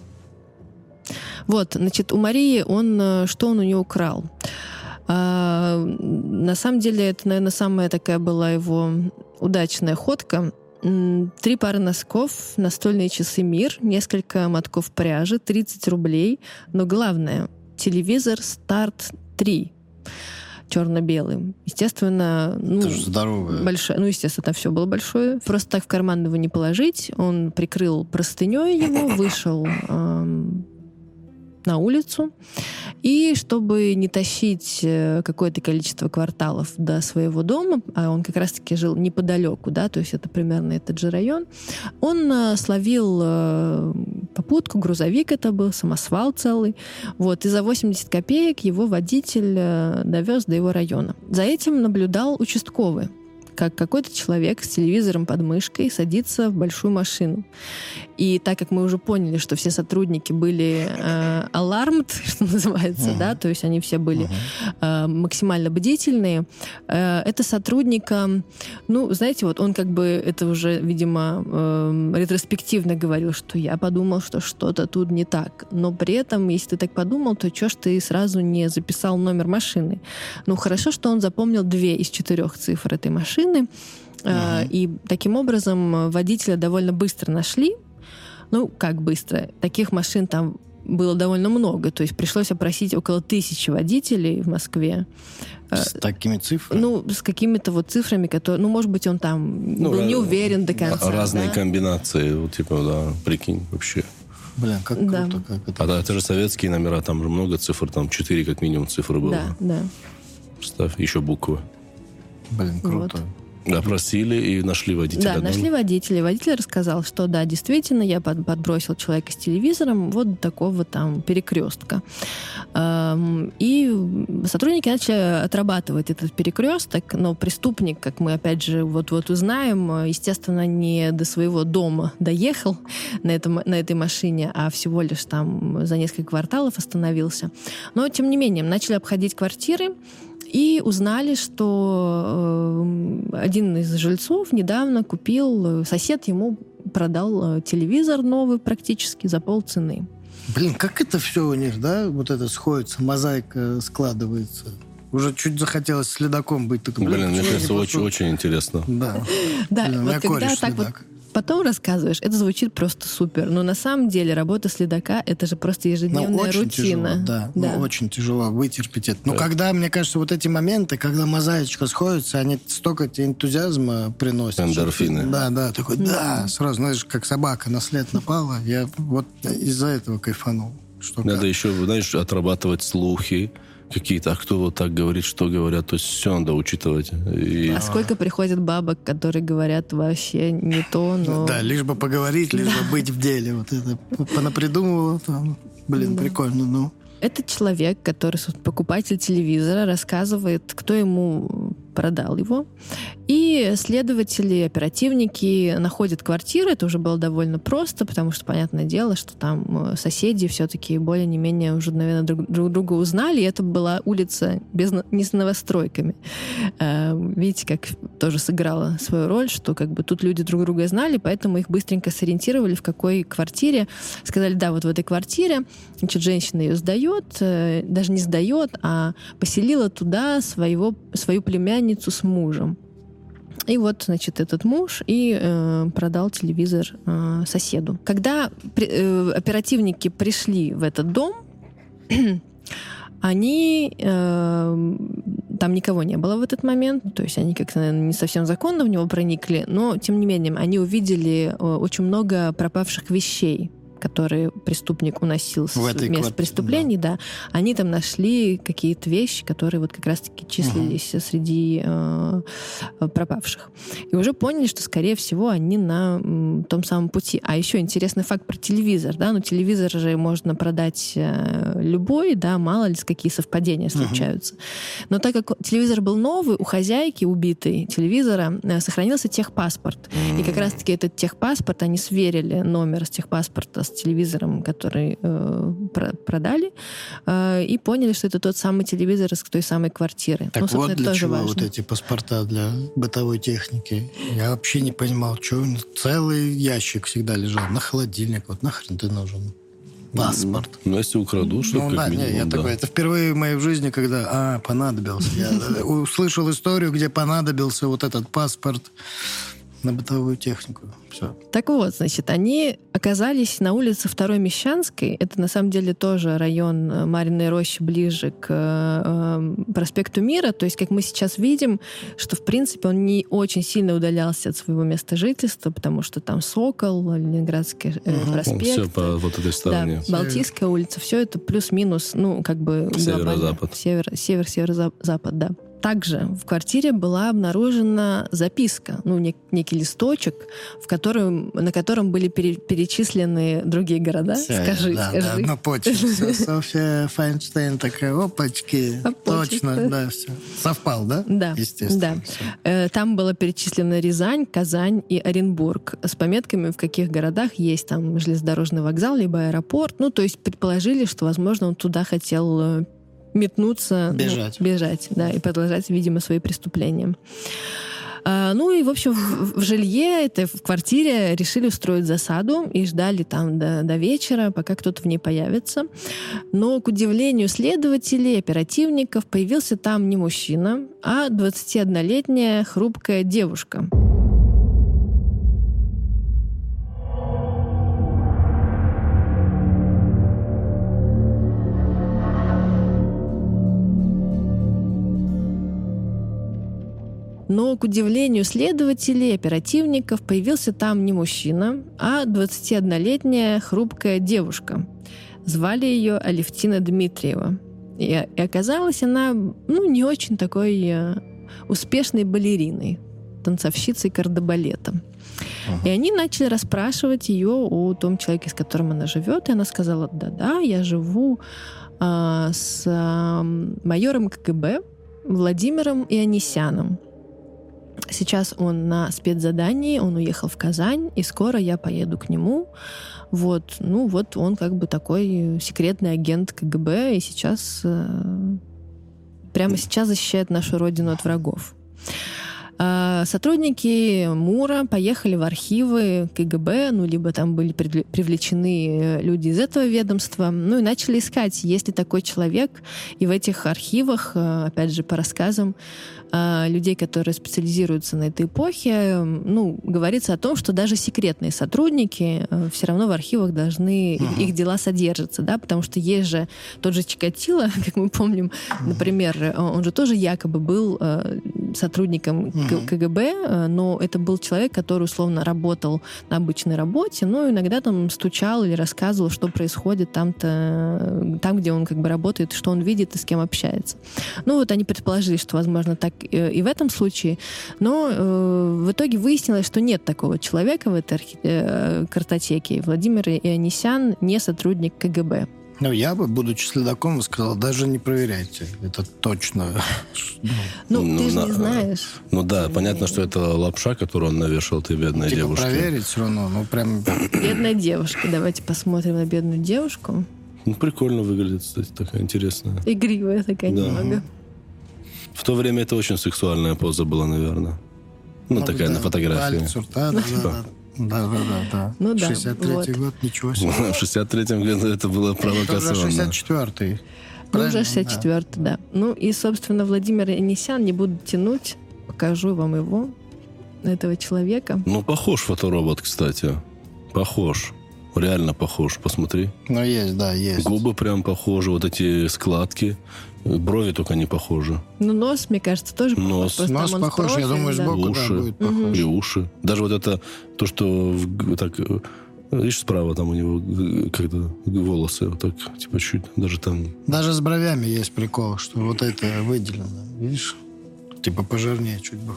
Вот, значит, у Марии он, э, что он у нее украл? А, на самом деле, это, наверное, самая такая была его удачная ходка. Три пары носков, настольные часы «Мир», несколько мотков пряжи, 30 рублей. Но главное, телевизор «Старт 3» черно-белый. Естественно, ну, Это же здоровое. большая, ну, естественно, там все было большое. Просто так в карман его не положить. Он прикрыл простыней его, вышел эм, на улицу. И чтобы не тащить э, какое-то количество кварталов до своего дома, а он как раз-таки жил неподалеку, да, то есть это примерно этот же район, он э, словил э, попутку, грузовик это был, самосвал целый, вот, и за 80 копеек его водитель довез до его района. За этим наблюдал участковый, как какой-то человек с телевизором под мышкой садится в большую машину. И так как мы уже поняли, что все сотрудники были э, alarmed, [laughs] что называется, Мгм. да, то есть они все были э, максимально бдительные, э, это сотрудника, ну, знаете, вот он как бы это уже, видимо, э, ретроспективно говорил, что я подумал, что что-то тут не так. Но при этом, если ты так подумал, то чё ж ты сразу не записал номер машины? Ну, хорошо, что он запомнил две из четырех цифр этой машины, э, и таким образом э, водителя довольно быстро нашли. Ну, как быстро? Таких машин там было довольно много, то есть пришлось опросить около тысячи водителей в Москве. Э, С такими цифрами. Ну, с какими-то вот цифрами, которые, ну, может быть, он там Ну, был ра- не уверен до конца. Разные да? комбинации, вот, типа, да, прикинь, вообще. Блин, как Да. круто, как это. А да, это же советские номера, там же много цифр, там 4 как минимум цифры было. Да, да. Представь, еще буквы. Блин, круто. Опросили и нашли водителя. Да, нашли водителя. Водитель рассказал, что да, действительно, я под- подбросил человека с телевизором вот до такого там перекрестка. Эм, И сотрудники начали отрабатывать этот перекресток, но преступник, как мы опять же вот-вот узнаем, естественно, не до своего дома доехал на, этом, на этой машине, а всего лишь там за несколько кварталов остановился. Но, тем не менее, начали обходить квартиры, и узнали, что э, один из жильцов недавно купил, э, сосед ему продал э, телевизор новый практически за полцены. Блин, как это все у них, да? Вот это сходится, мозаика складывается. Уже чуть захотелось следаком быть. Так, Блин, мне почему кажется, очень, очень интересно. Да. Да, Блин, вот когда кореш так вот. Потом рассказываешь, это звучит просто супер. Но на самом деле работа следака это же просто Ну, ежедневная очень рутина. тяжело, да. Да. Ну, очень тяжело вытерпеть это. Но когда, мне кажется, вот эти моменты, когда мозаичка сходится, они столько тебе энтузиазма приносят. Эндорфины. Да, да, такой, да, сразу, знаешь, как собака на след напала. Я вот из-за этого кайфанул. Что Надо как. еще, знаешь, отрабатывать слухи какие-то, а кто вот так говорит, что говорят, то есть все надо учитывать. И А сколько приходит бабок, которые говорят вообще не то, но... Да, лишь бы поговорить, лишь бы быть в деле. Вот это понапридумывал там. Блин, прикольно, ну. Этот человек, который покупатель телевизора, рассказывает, кто ему продал его. И следователи, оперативники находят квартиры. Это уже было довольно просто, потому что, понятное дело, что там э, соседи все-таки более не менее уже, наверное, друг, друг друга узнали. И это была улица без, не с новостройками. Э, Видите, как тоже сыграла свою роль, что как бы тут люди друг друга знали, поэтому их быстренько сориентировали, в какой квартире. Сказали, да, вот в этой квартире, значит, женщина ее сдает, э, даже не сдает, а поселила туда своего, свою племянницу с мужем. И вот, значит, этот муж и э, продал телевизор э, соседу. Когда при- э, оперативники пришли в этот дом, [clears throat] они э, там никого не было в этот момент, то есть они как-то наверное, не совсем законно в него проникли, но тем не менее они увидели э, очень много пропавших вещей которые преступник уносил с места квартире, преступлений, да. они там нашли какие-то вещи, которые вот как раз-таки числились среди э, пропавших. И уже поняли, что, скорее всего, они на м, том самом пути. А еще интересный факт про телевизор, да, ну телевизор же можно продать э, любой, да, мало ли какие совпадения случаются. Но так как телевизор был новый, у хозяйки убитой телевизора э, сохранился техпаспорт. И как раз-таки этот техпаспорт, они сверили номер с техпаспорта с телевизором, который э, про- продали, э, и поняли, что это тот самый телевизор из той самой квартиры. Так ну, вот для тоже чего важно. вот эти паспорта для бытовой техники. Я вообще не понимал, что целый ящик всегда лежал на холодильник. Вот нахрен ты нужен? Паспорт. Ну, если украдут, что Ну как да, не, минимум, я да. такой, это впервые в моей жизни, когда, а, понадобился. Я э, услышал историю, где понадобился вот этот паспорт на бытовую технику. Все. Так вот, значит, они оказались на улице Второй Мещанской. Это на самом деле тоже район э, Мариной Рощи ближе к э, э, проспекту Мира. То есть, как мы сейчас видим, что, в принципе, он не очень сильно удалялся от своего места жительства, потому что там Сокол, Ленинградский э, проспект. Все по вот этой Да, стороне. Балтийская улица, все это плюс-минус, ну, как бы... Северо-запад. Север, север, северо-запад, да. Также в квартире была обнаружена записка, ну, нек- некий листочек, в котором, на котором были пере- перечислены другие города. скажи, да, скажи. Да, на почте. Софья Файнштейн такая, опачки. Опачки. Точно, да, все. Совпал, да? Да, Естественно. да. Э, Там было перечислено Рязань, Казань и Оренбург с пометками, в каких городах есть там железнодорожный вокзал, либо аэропорт. Ну, то есть предположили, что, возможно, он туда хотел метнуться. ну, Бежать. бежать, да, и продолжать, видимо, свои преступления. А, ну и, в общем, в, в жилье, это в квартире решили устроить засаду и ждали там до, до вечера, пока кто-то в ней появится. Но, к удивлению следователей, оперативников, появился там не мужчина, а 21-летняя хрупкая девушка. Но, к удивлению следователей, оперативников, появился там не мужчина, а 21-летняя хрупкая девушка. Звали ее Алевтина Дмитриева. И, и оказалась она, ну, не очень такой э, успешной балериной, танцовщицей кардебалета. И они начали расспрашивать ее о том человеке, с которым она живет. И она сказала, да-да, я живу а, с а, майором КГБ Владимиром Ионисяном. Сейчас он на спецзадании, он уехал в Казань, и скоро я поеду к нему. Вот, ну вот он как бы такой секретный агент КГБ, и сейчас э, прямо сейчас защищает нашу родину от врагов. А, Сотрудники МУРа поехали в архивы КГБ, ну, либо там были привле- привлечены э, люди из этого ведомства, ну, и начали искать, есть ли такой человек. И в этих архивах, э, опять же, по рассказам э, людей, которые специализируются на этой эпохе, э, ну, говорится о том, что даже секретные сотрудники все равно в архивах должны, их- их дела содержатся, да, потому что есть же тот же Чикатило, [laughs] как мы помним, например, э, он же тоже якобы был э, сотрудником К- КГБ, э, но это был человек, который условно работал на обычной работе, но иногда там стучал или рассказывал, что происходит там-то, э, там, где он как бы работает, что он видит и с кем общается. Ну вот они предположили, что возможно так э, и в этом случае, но э, в итоге выяснилось, что нет такого человека в этой архи- э, картотеке. Владимир Ионисян не сотрудник КГБ. Ну, я бы, будучи следаком, сказал, даже не проверяйте. Это точно. Ну, Ну, ты же на- не знаешь. Ну да, понятно, что это лапша, которую он навешал, ты бедная Типа девушка. проверить все равно. Ну, прям... Бедная девушка. Давайте посмотрим на бедную девушку. Ну, прикольно выглядит, кстати, такая интересная. Игривая такая Да. немного. В то время это очень сексуальная поза была, наверное. Ну, такая да, на фотографии. палец рта, да, да, да. Да, да, да, да. Ну да, 63-й вот. год, ничего себе. [laughs] В 63-м году это было Это уже провокационно. 64-й. Ну, уже 64 да. Ну, и, собственно, Владимир Анисян, не буду тянуть, покажу вам его, этого человека. Ну, похож фоторобот, кстати. Похож. Реально похож, посмотри. Ну, есть, да, есть. Губы прям похожи, вот эти складки. Брови только не похожи. Ну, нос, мне кажется, тоже Нос. похож. просто Нос похож, я думаю, да. сбоку, да, Уши. будет похож. И уши. Даже вот это, то, что в так э, Видишь, справа там у него как-то волосы вот так, типа чуть, даже там... Даже с бровями есть прикол, что вот это выделено. Видишь? Типа пожирнее чуть было.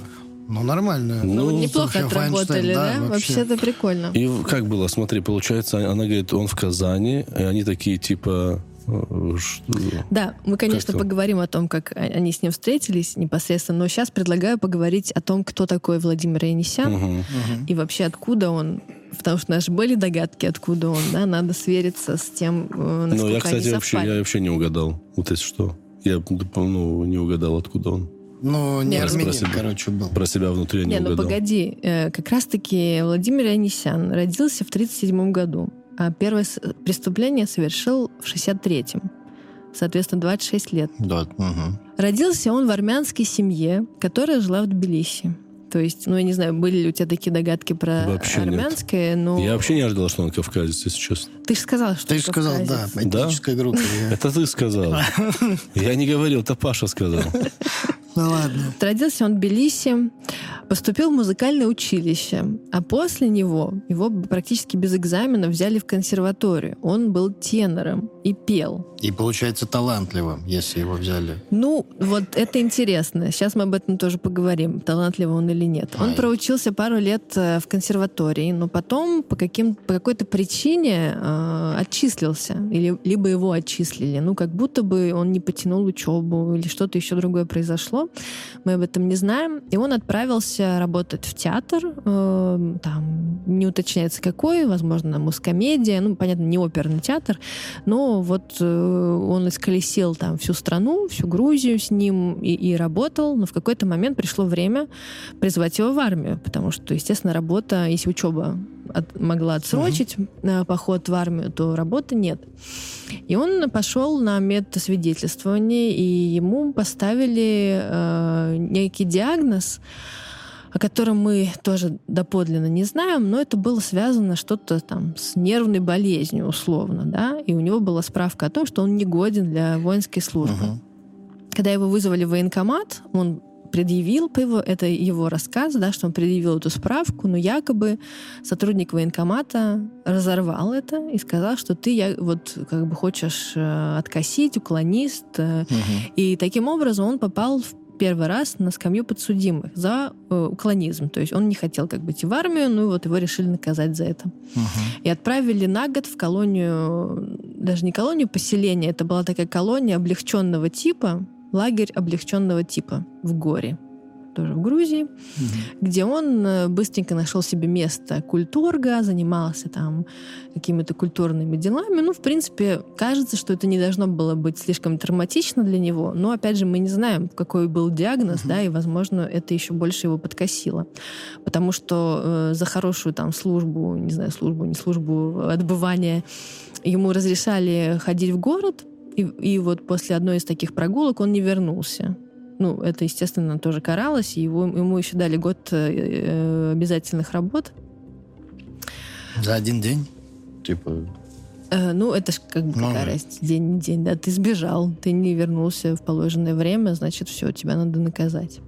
Ну, нормально. Ну, Ну, неплохо отработали, Файнштейн, да? да, Вообще вообще. это прикольно. И как было, смотри, получается, она говорит, он в Казани, и они такие, типа... э, что- Да, мы, конечно, Как-то. поговорим о том, как они с ним встретились непосредственно, но сейчас предлагаю поговорить о том, кто такой Владимир Янисян Мгм. и вообще откуда он. Потому что наши были догадки, откуда он, да, надо свериться с тем, э, насколько Ну, я, кстати, они вообще, я вообще не угадал. Вот это что. Я, ну, не угадал, откуда он. Ну, не армянин, спасибо. короче, был. Про себя внутри я не, Не, ну угадал. погоди, э, как раз-таки Владимир Янисян родился в 1937 году, первое с- преступление совершил в 1963 Соответственно, 26 лет. Да, мгм. Родился он в армянской семье, которая жила в Тбилиси. То есть, ну, я не знаю, были ли у тебя такие догадки про Вообще нет. армянское, но... Я вообще не ожидал, что он кавказец, если честно. Ты же сказал, что Ты же сказал, да, этническая группа. я- Это ты сказал. [laughs] Я не говорил, это Паша сказал. [laughs] Ну ладно. Родился он в Тбилиси, поступил в музыкальное училище, а после него его практически без экзамена взяли в консерваторию. Он был тенором и пел. И получается талантливым, если его взяли. Ну, вот это интересно. Сейчас мы об этом тоже поговорим, талантливый он или нет. Он Ай. проучился пару лет э, в консерватории, но потом по, каким, по какой-то причине э, отчислился. Или, либо его отчислили. Ну, как будто бы он не потянул учебу или что-то еще другое произошло. Мы об этом не знаем. И он отправился работать в театр. э, там не уточняется какой, возможно, мускомедия. Ну, понятно, не оперный театр. Но вот э, он исколесил там всю страну, всю Грузию с ним и, и работал, но в какой-то момент пришло время призвать его в армию, потому что, естественно, работа, если учеба от- могла отсрочить э, поход в армию, то работы нет. И он пошел на медосвидетельствование, и ему поставили э, некий диагноз, о котором мы тоже доподлинно не знаем, но это было связано что-то там с нервной болезнью, условно, да, и у него была справка о том, что он не годен для воинской службы. Мгм. Когда его вызвали в военкомат, он предъявил его, это его рассказ, да, что он предъявил эту справку, но якобы сотрудник военкомата разорвал это и сказал, что ты я, вот как бы хочешь э, откосить, уклонист, э, Мгм. и таким образом он попал в первый раз на скамью подсудимых за э, уклонизм. То есть он не хотел как бы идти в армию, ну и вот его решили наказать за это. Мгм. И отправили на год в колонию, даже не колонию, поселение, это была такая колония облегченного типа, лагерь облегченного типа в горе тоже в Грузии, Мгм. где он э, быстренько нашел себе место культорга, занимался там какими-то культурными делами. Ну, в принципе, кажется, что это не должно было быть слишком травматично для него, но, опять же, мы не знаем, какой был диагноз, да, и, возможно, это еще больше его подкосило. Потому что э, за хорошую там службу, не знаю, службу, не службу, отбывания, ему разрешали ходить в город, и, и вот после одной из таких прогулок он не вернулся. Ну, это, естественно, тоже каралось, и его, ему еще дали год э, э, обязательных работ. За один день? Типа, Э, ну, это ж как бы Ну, разница, день не день, да, ты сбежал, ты не вернулся в положенное время, значит, все, тебя надо наказать.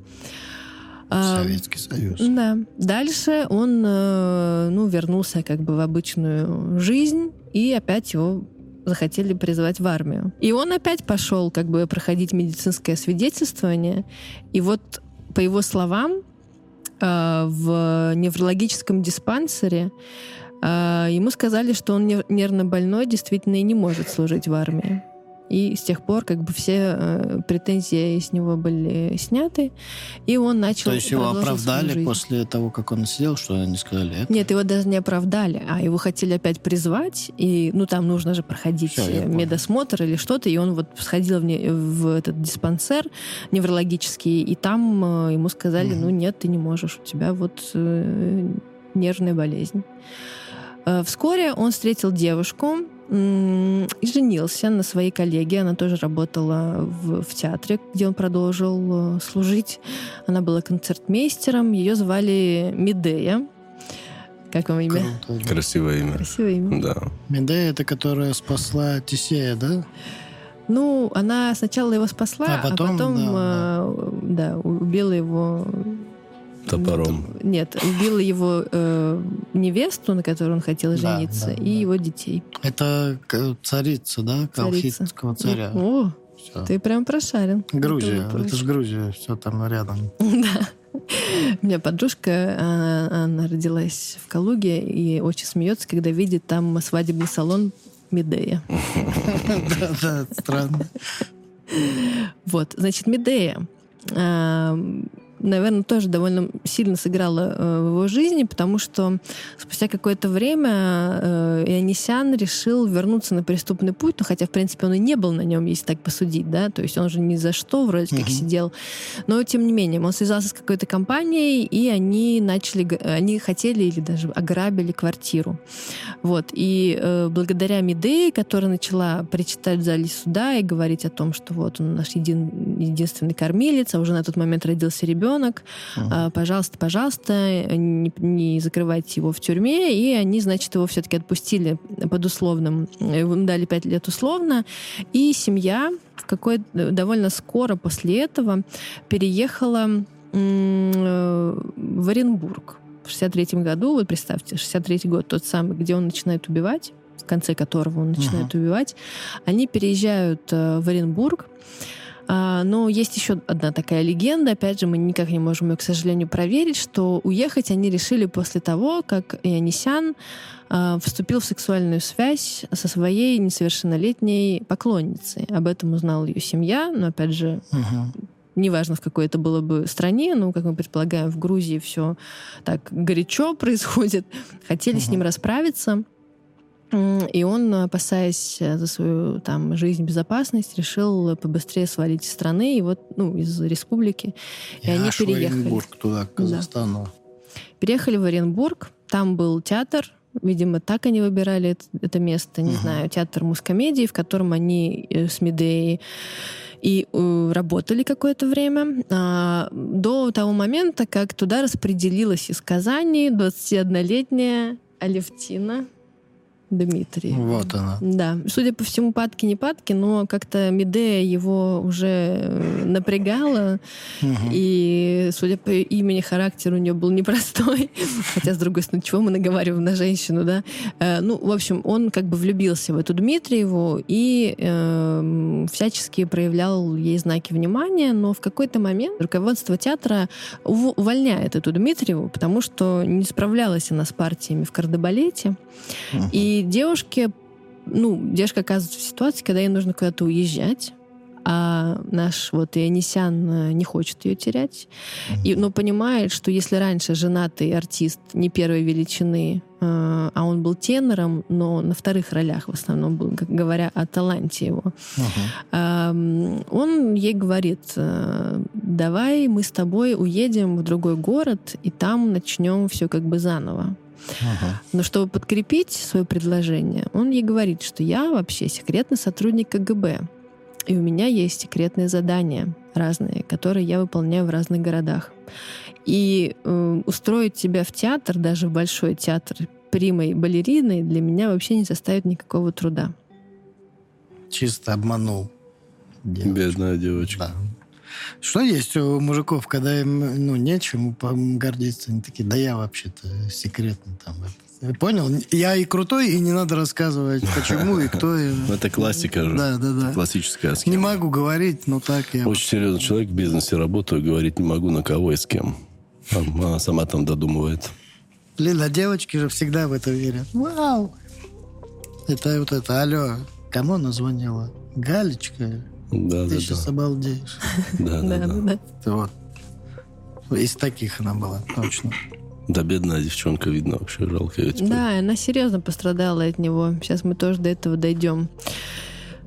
А, Советский Союз. Да. Дальше он, э, ну, вернулся как бы в обычную жизнь, и опять его захотели призвать в армию. И он опять пошел как бы проходить медицинское свидетельствование. И вот по его словам, э, в неврологическом диспансере э, ему сказали, что он нер- нервно больной, действительно и не может служить в армии. И с тех пор как бы все э, претензии с него были сняты, и он начал То есть его оправдали после того, как он сидел, что они сказали? Это? Нет, его даже не оправдали, а его хотели опять призвать, и, ну, там нужно же проходить понял. медосмотр или что-то, и он вот сходил в, не- в этот диспансер неврологический, и там э, ему сказали, Мгм. ну, нет, ты не можешь, у тебя вот э, нервная болезнь. Э, Вскоре он встретил девушку и женился на своей коллеге. Она тоже работала в, в театре, где он продолжил э, служить. Она была концертмейстером. Ее звали Медея. Как вам имя? Круто. Красивое имя. Красивое имя. Да. Медея, это которая спасла Тесея, да? Ну, она сначала его спасла, А потом, а потом да, э, да, убила его Топором. Нет, убила его э, невесту, на которой он хотел Да, жениться, да, и да. его детей. Это царица, да? Царица. Колхидского царя. О, Всё. ты прям прошарен. Грузия. Это Это, же Грузия, все там рядом. [laughs] Да. У меня подружка, она, она родилась в Калуге и очень смеется, когда видит там свадебный салон Медея. [laughs] Да, да, странно. Вот, значит, Медея, наверное, тоже довольно сильно сыграла э, в его жизни, потому что спустя какое-то время э, Ионисян решил вернуться на преступный путь, ну, хотя, в принципе, он и не был на нем, если так посудить, да, то есть он же ни за что вроде как Мгм. сидел, но, тем не менее, он связался с какой-то компанией, и они начали, они хотели или даже ограбили квартиру. Вот. И э, благодаря Медее, которая начала причитать в зале суда и говорить о том, что вот он наш един- единственный кормилец, а уже на тот момент родился ребенок, а, пожалуйста, пожалуйста, не, не закрывайте его в тюрьме. И они, значит, его все-таки отпустили под условным, дали пять лет условно. И семья в какой довольно скоро после этого переехала э, в Оренбург в 63 году, вот представьте, 63 год, тот самый, где он начинает убивать, в конце которого он начинает убивать, они переезжают э, в Оренбург, но есть еще одна такая легенда, опять же, мы никак не можем ее, к сожалению, проверить, что уехать они решили после того, как Ионисян а, вступил в сексуальную связь со своей несовершеннолетней поклонницей. Об этом узнала ее семья, но, опять же, Мгм. неважно, в какой это было бы стране, ну, как мы предполагаем, в Грузии все так горячо [laughs] происходит, хотели с ним расправиться. И он, опасаясь э, за свою там жизнь, безопасность, решил побыстрее свалить из страны, и вот, ну, из республики. И они аж в переехали. Оренбург туда, к Казахстану. Переехали в Оренбург, там был театр, видимо, так они выбирали это, это место, не Мгм. знаю, театр мускомедии, в котором они э, с Медеей и э, работали какое-то время, а, до того момента, как туда распределилась из Казани 21-летняя Алевтина Дмитриева. Вот она. Да, судя по всему, падки не падки, но как-то Медея его уже э, напрягала, Мгм. и, судя по имени, характер у нее был непростой. [laughs] Хотя, с другой стороны, чего мы наговариваем на женщину, да? Э, Ну, в общем, он как бы влюбился в эту Дмитриеву и эм, всячески проявлял ей знаки внимания, но в какой-то момент руководство театра ув- увольняет эту Дмитриеву, потому что не справлялась она с партиями в кардебалете. Мгм. И девушке, ну, девушка оказывается в ситуации, когда ей нужно куда-то уезжать, а наш вот Ионисян э, не хочет ее терять, и, но понимает, что если раньше женатый артист не первой величины, э, а он был тенором, но на вторых ролях в основном был, как говоря о таланте его. Ам, он ей говорит, э, давай мы с тобой уедем в другой город, и там начнем все как бы заново. Мгм. Но чтобы подкрепить свое предложение, он ей говорит, что я вообще секретный сотрудник КГБ. И у меня есть секретные задания разные, которые я выполняю в разных городах. И э, устроить тебя в театр, даже в большой театр, примой балериной, для меня вообще не составит никакого труда. Чисто обманул. девочку. Бедная девочка. Да. Что есть у мужиков, когда им ну, нечем гордиться? Они такие, да я вообще-то секретный там. это». Понял? Я и крутой, и не надо рассказывать, почему и кто. [laughs] Это классика же. Да, да, да. Классическая Не схема. могу говорить, но так я... Очень серьезный человек в бизнесе работаю, говорить не могу на кого и с кем. Она сама там додумывает. Блин, а девочки же всегда в это верят. Вау! Это вот это, алло, кому она звонила? Галечка, Да, ты да, сейчас да. обалдеешь. [laughs] Да, Да, да, вот. Из таких она была, точно. Да, бедная девчонка, видно, вообще жалко ее теперь. Да, она серьезно пострадала от него. Сейчас мы тоже до этого дойдем.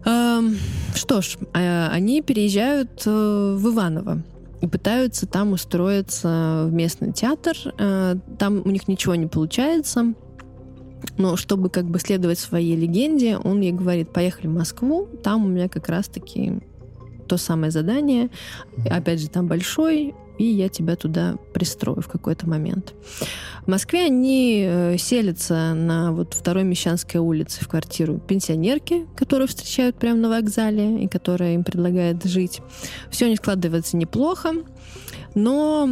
Эм, Что ж, э, они переезжают э, в Иваново и пытаются там устроиться в местный театр. Э, Там у них ничего не получается. Но чтобы как бы следовать своей легенде, он ей говорит, поехали в Москву, там у меня как раз-таки то самое задание. Опять же, там большой, и я тебя туда пристрою в какой-то момент. В Москве они э, селятся на вот второй Мещанской улице в квартиру пенсионерки, которую встречают прямо на вокзале и которая им предлагает жить. Все них складывается неплохо. Но,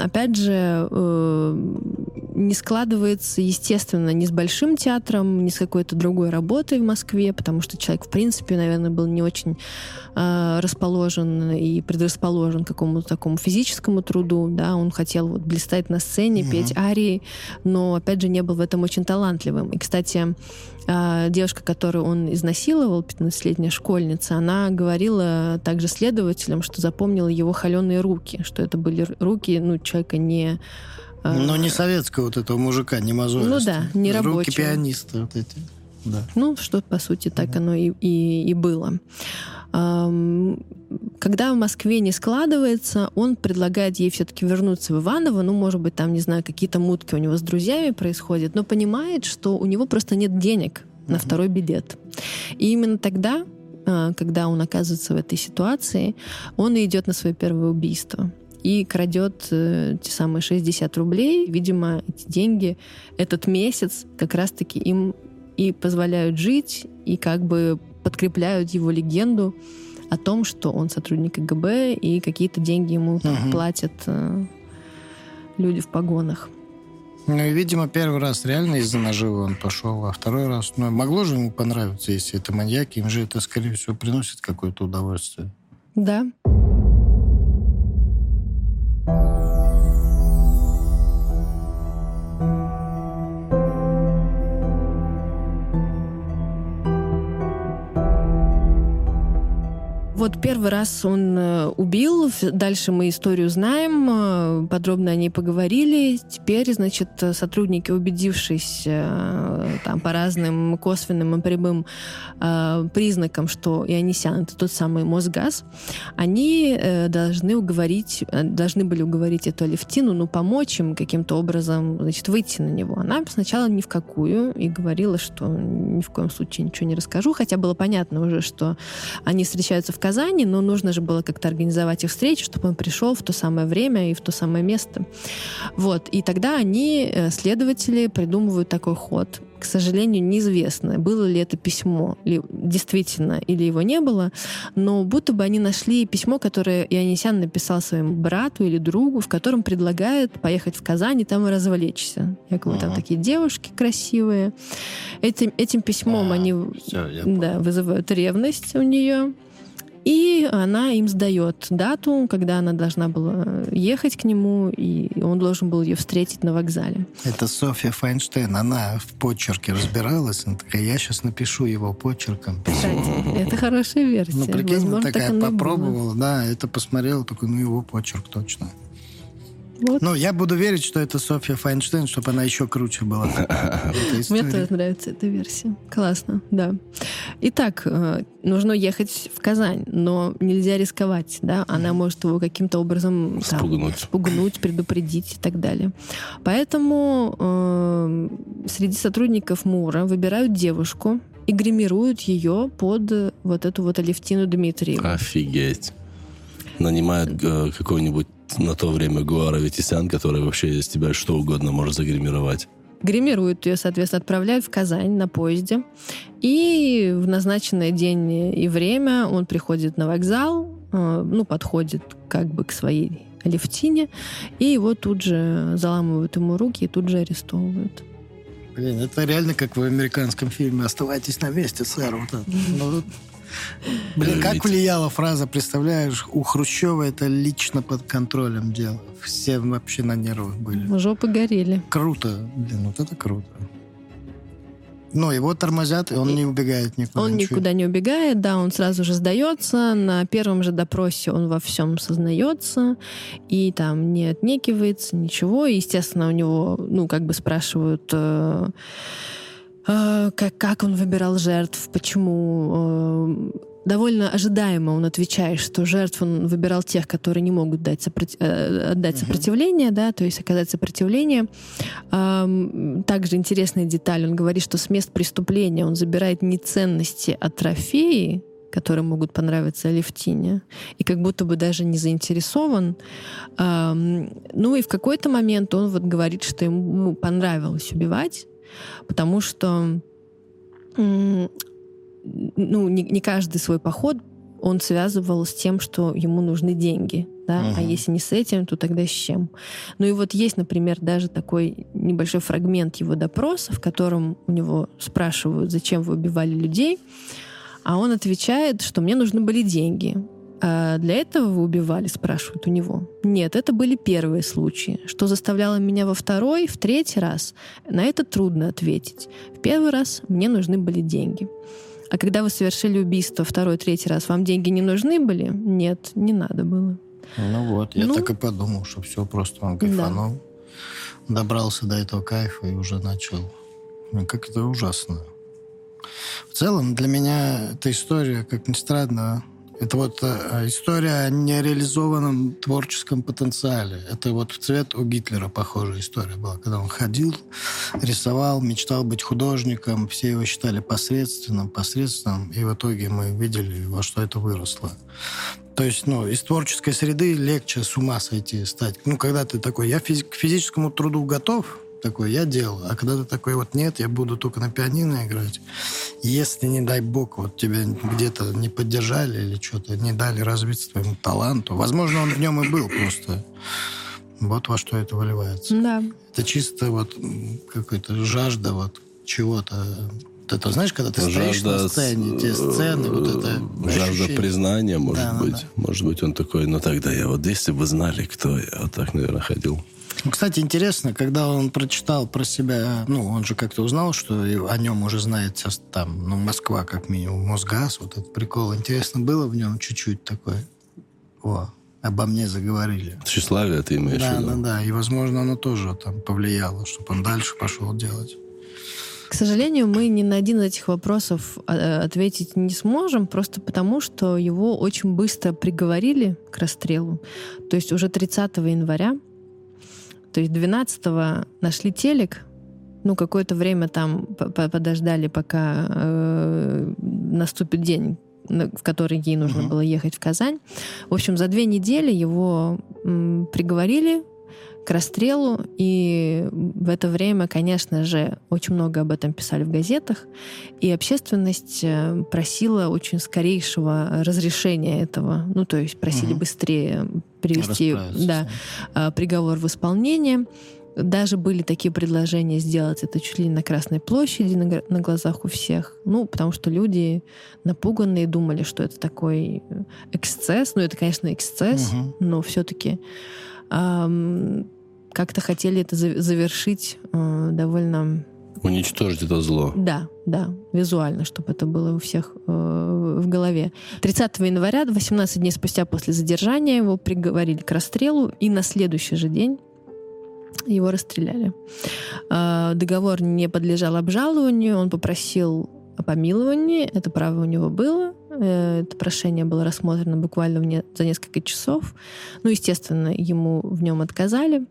опять же, э, не складывается, естественно, ни с большим театром, ни с какой-то другой работой в Москве, потому что человек, в принципе, наверное, был не очень э, расположен и предрасположен к какому-то такому физическому труду, да, он хотел вот блистать на сцене, mm-hmm. петь арии, но, опять же, не был в этом очень талантливым. И, кстати, э, девушка, которую он изнасиловал, 15-летняя школьница, она говорила также следователям, что запомнила его холеные руки, что это были руки, ну, человека не но не советского вот этого мужика, не мозолиста. Ну да, не рабочего. Руки пианиста вот эти. Да. Ну, что, по сути, так оно и, и, и было. Когда в Москве не складывается, он предлагает ей все-таки вернуться в Иваново, ну, может быть, там, не знаю, какие-то мутки у него с друзьями происходят, но понимает, что у него просто нет денег на второй билет. И именно тогда, а, когда он оказывается в этой ситуации, он идет на свое первое убийство и крадет э, те самые 60 рублей. Видимо, эти деньги этот месяц как раз-таки им и позволяют жить, и как бы подкрепляют его легенду о том, что он сотрудник КГБ, и какие-то деньги ему угу. платят э, люди в погонах. Ну и, видимо, первый раз реально из-за наживы он пошел, а второй раз... Ну, могло же ему понравиться, если это маньяки, им же это, скорее всего, приносит какое-то удовольствие. Да. Вот первый раз он э, убил, дальше мы историю знаем, э, подробно о ней поговорили. Теперь, значит, сотрудники, убедившись э, там, по разным косвенным и прямым признакам, что Ионисян — это тот самый Мосгаз, они должны уговорить, должны были уговорить эту Алевтину, ну, помочь им каким-то образом, значит, выйти на него. Она сначала ни в какую и говорила, что ни в коем случае ничего не расскажу, хотя было понятно уже, что они встречаются в Казани, но нужно же было как-то организовать их встречу, чтобы он пришел в то самое время и в то самое место. Вот. И тогда они, э, следователи, придумывают такой ход. К сожалению, неизвестно, было ли это письмо ли, действительно или его не было, но будто бы они нашли письмо, которое Ионисян написал своему брату или другу, в котором предлагает поехать в Казань и там и развлечься. Якобы uh-huh. там такие девушки красивые. Этим, этим письмом а, они все, да, вызывают ревность у нее. И она им сдает дату, когда она должна была ехать к нему, и он должен был ее встретить на вокзале. Это Софья Файнштейн. Она в почерке разбиралась. Она такая, я сейчас напишу его почерком. Кстати, это хорошая версия. Ну, прикинь, Возможно, такая попробовала, да, это посмотрела, такой, ну, его почерк точно. Вот. Ну, я буду верить, что это Софья Файнштейн, чтобы она еще круче была. [laughs] Мне тоже нравится эта версия. Классно, да. Итак, э, нужно ехать в Казань, но нельзя рисковать, да? Она может его каким-то образом спугнуть, спугнуть предупредить и так далее. Поэтому э, среди сотрудников МУРа выбирают девушку и гримируют ее под вот эту вот Алевтину Дмитриеву. Офигеть нанимают э, какого-нибудь на то время Гуара Ветисян, который вообще из тебя что угодно может загримировать. Гримируют ее, соответственно, отправляют в Казань на поезде. И в назначенный день и время он приходит на вокзал, э, ну, подходит как бы к своей Алевтине, и его тут же заламывают ему руки и тут же арестовывают. Блин, это реально как в американском фильме «Оставайтесь на месте, сэр». Вот это. [laughs] Ну, Блин, как влияла фраза, представляешь, у Хрущева это лично под контролем дело. Все вообще на нервах были. Жопы горели. Круто. Блин, вот это круто. Но его тормозят, и он и не убегает никуда. Он ничего. никуда не убегает, да, он сразу же сдается. На первом же допросе он во всем сознается и там не отнекивается, ничего. И, естественно, у него, ну, как бы спрашивают... Э Э, как, как он выбирал жертв, почему. Э, довольно ожидаемо он отвечает, что жертв он выбирал тех, которые не могут дать сопротив... Э, отдать сопротивление, да, то есть оказать сопротивление. Также интересная деталь, он говорит, что с мест преступления он забирает не ценности, а трофеи, которые могут понравиться Алевтине, и как будто бы даже не заинтересован. Ну и в какой-то момент он вот говорит, что ему понравилось убивать, потому что ну, не, не каждый свой поход он связывал с тем, что ему нужны деньги. да, а Мгм. если не с этим, то тогда с чем? Ну и вот есть, например, даже такой небольшой фрагмент его допроса, в котором у него спрашивают, зачем вы убивали людей, а он отвечает, что мне нужны были деньги. А для этого вы убивали, спрашивают у него. Нет, это были первые случаи. Что заставляло меня во второй, в третий раз? На это трудно ответить. В первый раз мне нужны были деньги. А когда вы совершили убийство второй, третий раз, вам деньги не нужны были? Нет, не надо было. Ну вот, я Ну. так и подумал, что все, просто он кайфанул. Добрался до этого кайфа и уже начал. Ну, Как это ужасно. В целом, для меня эта история, как ни странно, это вот э, история о нереализованном творческом потенциале. Это вот в цвет у Гитлера похожая история была, когда он ходил, рисовал, мечтал быть художником, все его считали посредственным, посредственным, и в итоге мы видели, во что это выросло. То есть, ну, из творческой среды легче с ума сойти стать. Ну, когда ты такой, я физи- к физическому труду готов, такой, я делаю. А когда ты такой, вот нет, я буду только на пианино играть. Если, не дай бог, вот тебя где-то не поддержали или что-то, не дали развиться твоему таланту, возможно, он в нем и был просто. Вот во что это выливается. Да. Это чисто вот какая-то жажда вот чего-то. Вот это, знаешь, когда ты стоишь на Жажда, сцене, те сцены, вот это э, жажда ощущение. признания, может Да, да, быть. да. Может быть, он такой, ну тогда я вот, если бы знали, кто я, вот так, наверное, ходил. Ну, Кстати, интересно, когда он прочитал про себя, ну, он же как-то узнал, что о нем уже знает сейчас там, ну, Москва, как минимум, Мосгаз, вот этот прикол. Интересно было в нем чуть-чуть такое? О, обо мне заговорили. Тщеславие ты имеешь в Да, виду? да, да. И, возможно, оно тоже там повлияло, чтобы он дальше пошел делать. К сожалению, мы ни на один из этих вопросов э, ответить не сможем, просто потому, что его очень быстро приговорили к расстрелу. То есть уже 30 января, то есть 12 нашли телек, ну, какое-то время там по- по- подождали, пока э, наступит день, в который ей нужно Мгм. было ехать в Казань. В общем, за две недели его м, приговорили к расстрелу, и в это время, конечно же, очень много об этом писали в газетах, и общественность э, просила очень скорейшего разрешения этого, ну, то есть просили Мгм. быстрее привести да, а, приговор в исполнение. Даже были такие предложения сделать это чуть ли не на Красной площади, на, на глазах у всех. Ну, потому что люди напуганные думали, что это такой э, эксцесс. Ну, это, конечно, эксцесс, Мгм. но все-таки как-то хотели это за- завершить э, довольно Уничтожить это зло. да, да, визуально, чтобы это было у всех э, в голове. 30 января, 18 дней спустя после задержания, его приговорили к расстрелу, и на следующий же день его расстреляли. Э, договор не подлежал обжалованию, он попросил о помиловании, это право у него было, это прошение было рассмотрено буквально за несколько часов. Ну, естественно, ему в нем отказали.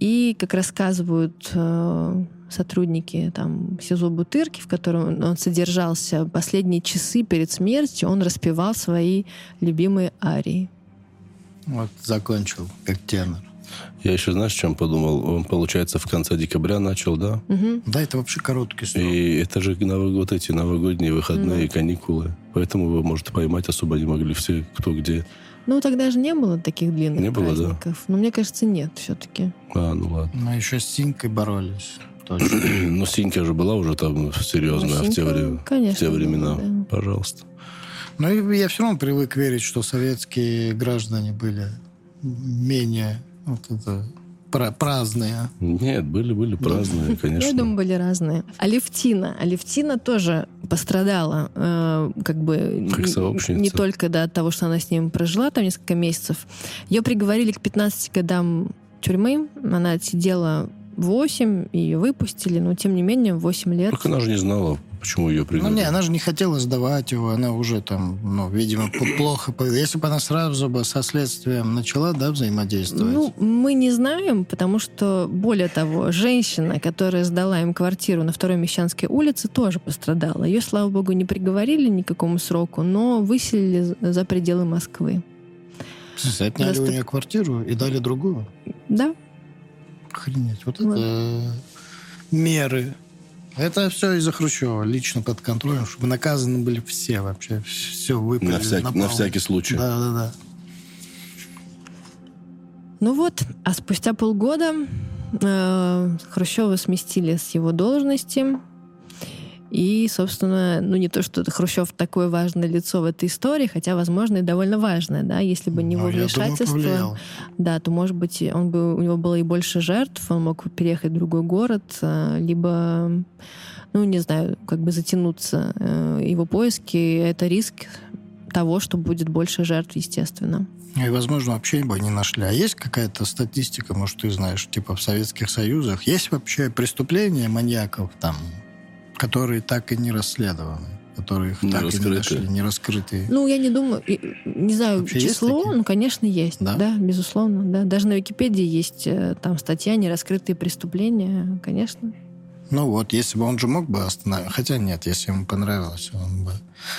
И, как рассказывают э, сотрудники там, СИЗО Бутырки, в котором он содержался последние часы перед смертью, он распевал свои любимые арии. Вот закончил, как тенор. Я еще, знаешь, о чем подумал? Он, получается, в конце декабря начал, да? Мгм. Да, это вообще короткий срок. И это же новый год, эти новогодние выходные, каникулы. Поэтому его, может, поймать особо не могли все, кто где. Ну, тогда же не было таких длинных Не было, да? праздников. Но мне кажется, нет все-таки. А, ну ладно. Но еще с Синькой боролись. Точно. [clears throat] Ну, Синька же была уже там серьезная в те, Синька, вре- конечно, в те времена. была, да. Пожалуйста. Но и я все равно привык верить, что советские граждане были менее вот это, пра- праздные. Нет, были-были праздные, [laughs] Я конечно. думаю, были разные. Алевтина. Алевтина тоже пострадала, э, как бы Как н- сообщница. не только да, от того, что она с ним прожила там несколько месяцев. Ее приговорили к 15 годам тюрьмы. Она отсидела 8, ее выпустили, но тем не менее 8 лет. Только она же не знала, почему ее Ну, приговорили. не, она же не хотела сдавать его, она уже там, ну, видимо, плохо... повела. Если бы она сразу бы со следствием начала, да, взаимодействовать. Ну, мы не знаем, потому что, более того, женщина, которая сдала им квартиру на Второй Мещанской улице, тоже пострадала. Ее, слава богу, не приговорили ни к какому сроку, но выселили за- пределы Москвы. Отняли Просто- у нее квартиру и дали другую. Да, Охренеть. Вот Вот. это меры. Это все из-за Хрущева, лично под контролем, чтобы наказаны были все вообще. Все выпали На, всяк- на всякий случай. Да, да, да. Ну вот, а спустя полгода э, Хрущева сместили с его должности. И, собственно, ну не то, что Хрущев такое важное лицо в этой истории, хотя, возможно, и довольно важное, да, если бы не его Ну, думаю, вмешательство, да, то, может быть, он бы, у него было и больше жертв, он мог переехать в другой город, э, либо, ну, не знаю, как бы затянуться э, его поиски. Это риск того, что будет больше жертв, естественно. И, возможно, вообще бы не нашли. А есть какая-то статистика, может, ты знаешь, типа в Советских Союзах? Есть вообще преступления маньяков там, которые так и не расследованы? Которые Не так и не нашли, не раскрытые? Ну, я не думаю, не знаю Вообще число, ну, конечно, есть, Да? да? безусловно, да. Даже на Википедии есть э, там статья «Нераскрытые преступления», конечно. Ну вот, если бы он же мог бы остановить. Хотя нет, если ему понравилось, он бы...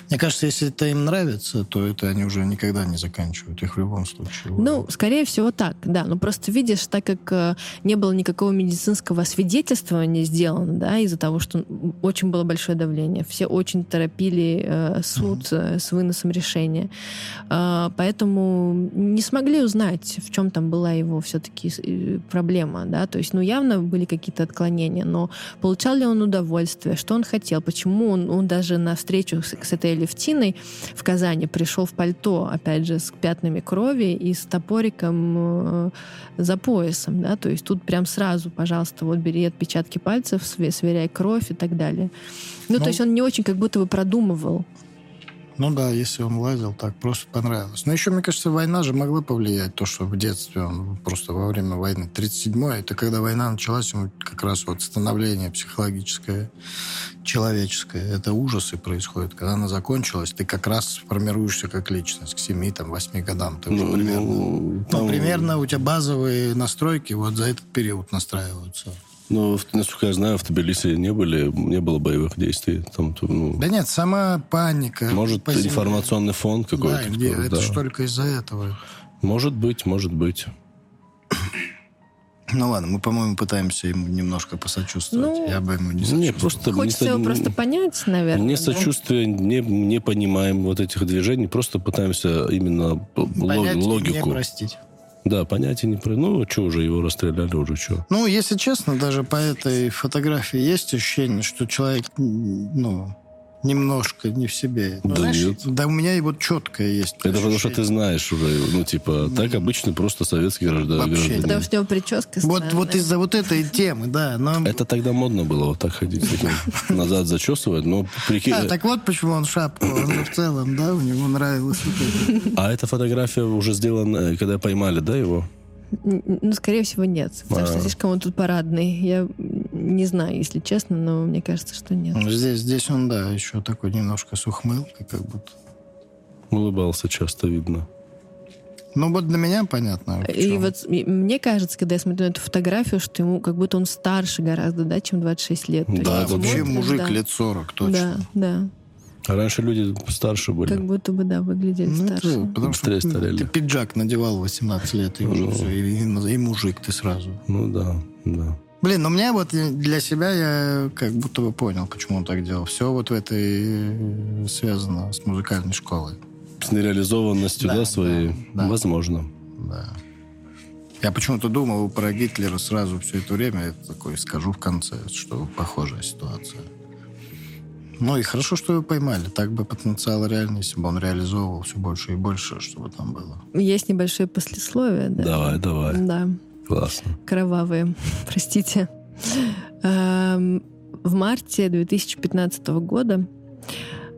Мне кажется, если это им нравится, то это они уже никогда не заканчивают. Их в любом случае. Ну, скорее всего, так, да. Ну, просто видишь, так как э, не было никакого медицинского свидетельствования сделано, да, из-за того, что очень было большое давление. Все очень торопили э, суд э, с выносом решения. А, поэтому не смогли узнать, в чем там была его все-таки э, проблема, да. То есть, ну, явно были какие-то отклонения, но получал ли он удовольствие, что он хотел, почему он, он даже на встречу с, с этой Алевтиной в Казани пришел в пальто, опять же, с пятнами крови и с топориком э, за поясом, да, то есть тут прям сразу, пожалуйста, вот бери отпечатки пальцев, све- сверяй кровь и так далее. Ну, Ну, то есть он не очень как будто бы продумывал. Ну да, если он лазил, так просто понравилось. Но еще, мне кажется, война же могла повлиять. То, что в детстве он просто во время войны. 37-й, это когда война началась, ему как раз вот становление психологическое, человеческое. Это ужасы происходят. Когда она закончилась, ты как раз формируешься как личность к 7-8 годам. Ты уже Ну, примерно... ну, Ну, там- примерно у тебя базовые настройки вот за этот период настраиваются. Ну, насколько я знаю, в Тбилиси не были, не было боевых действий. Там, ну, Да нет, сама паника. может, по земле. информационный фон Да, какой-то. где- такой, это да. ж только из-за этого. Может быть, может быть. Ну ладно, мы, по-моему, пытаемся ему немножко посочувствовать. Ну, Я бы ему не Не, сочувствовал. просто... Хочется не его просто понять, наверное. Не да. сочувствие, не, не понимаем вот этих движений, просто пытаемся именно п- лог- Понять и не логику. простить. Да, понять и не про. Ну, что уже, его расстреляли уже, что. Ну, если честно, даже по этой фотографии есть ощущение, что человек, ну, немножко не в себе. Ну, Да знаешь, нет. Да у меня и вот четкое есть. Это потому что ты ощущение. знаешь уже, ну, типа, так обычно просто советский граждан. Вообще. гражданин. Потому что у него прическа Вот, странная. вот из-за вот этой темы, да. Но... Это тогда модно было вот так ходить, [laughs] назад зачесывать, но прикинь... А, так вот почему он шапку, он в целом, да, у него нравилось вот. А эта фотография уже сделана, э, когда поймали, да, его? Ну, скорее всего, нет. Потому что А. слишком он тут парадный. Я не знаю, если честно, но мне кажется, что нет. Здесь, здесь он, да, еще такой немножко с ухмылкой, как будто. Улыбался часто, видно. Ну, вот для меня понятно. в И вот мне кажется, когда я смотрю на эту фотографию, что ему как будто он старше гораздо, да, чем 26 лет. Да, вообще мужик да. лет 40, точно. Да, да. А раньше люди старше были. Как будто бы, да, выглядели Ну, это старше. потому что старели. ты пиджак надевал в 18 лет, и уже Ну. все, и, и мужик ты сразу. Ну да, да. Блин, но мне вот для себя я как будто бы понял, почему он так делал. Все вот в этой э, связано с музыкальной школой. С нереализованностью, да, Да, своей, да, да. возможно. Да. Я почему-то думал про Гитлера сразу все это время. Я такой скажу в конце, что похожая ситуация. Ну и хорошо, что его поймали. Так бы потенциал реальный, если бы он реализовывал все больше и больше, чтобы там было. Есть небольшое послесловие, да. Давай, давай. Да, Классно. кровавые, [laughs] простите. Эм, В марте 2015 года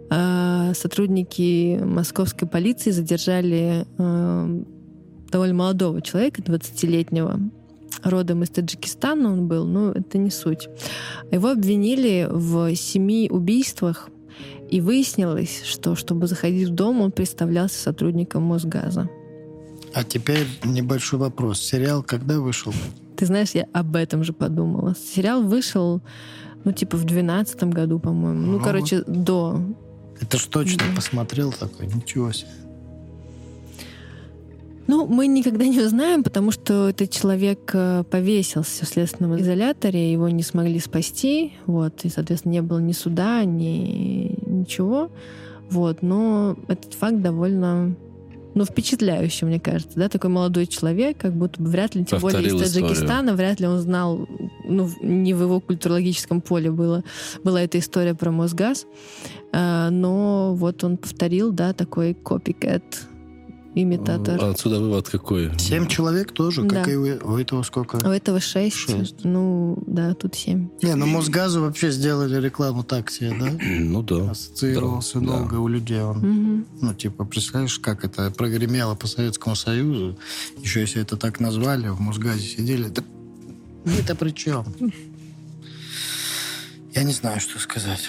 э, сотрудники московской полиции задержали э, довольно молодого человека, 20-летнего, родом из Таджикистана он был, но это не суть. Его обвинили в семи убийствах, и выяснилось, что чтобы заходить в дом, он представлялся сотрудником Мосгаза. А теперь небольшой вопрос. Сериал когда вышел? Ты знаешь, я об этом же подумала. Сериал вышел, ну, типа, в двенадцатом году, по-моему. Ну, Ну, короче, до. Это ж точно Да. посмотрел такой. Ничего себе. Ну, мы никогда не узнаем, потому что этот человек э, повесился в следственном изоляторе, его не смогли спасти, вот, и, соответственно, не было ни суда, ни ничего, вот, но этот факт довольно ну, впечатляюще, мне кажется, да, такой молодой человек, как будто бы вряд ли, тем Повторил более из историю. Таджикистана, вряд ли он знал, ну, не в его культурологическом поле было, была эта история про Мосгаз, А, но вот он повторил, да, такой копикэт, имитатор. Отсюда вывод какой? Семь человек тоже, как Да. и у, у этого сколько? У этого шесть, Шесть. ну, да, тут семь. Не, ну Мосгазу вообще сделали рекламу так себе, да? Ну да. Ассоциировался Да, да. долго у людей он. Мгм. Ну, типа, представляешь, как это прогремело по Советскому Союзу. Еще если это так назвали, в Мосгазе сидели. Да мы-то при чем? Я не знаю, что сказать.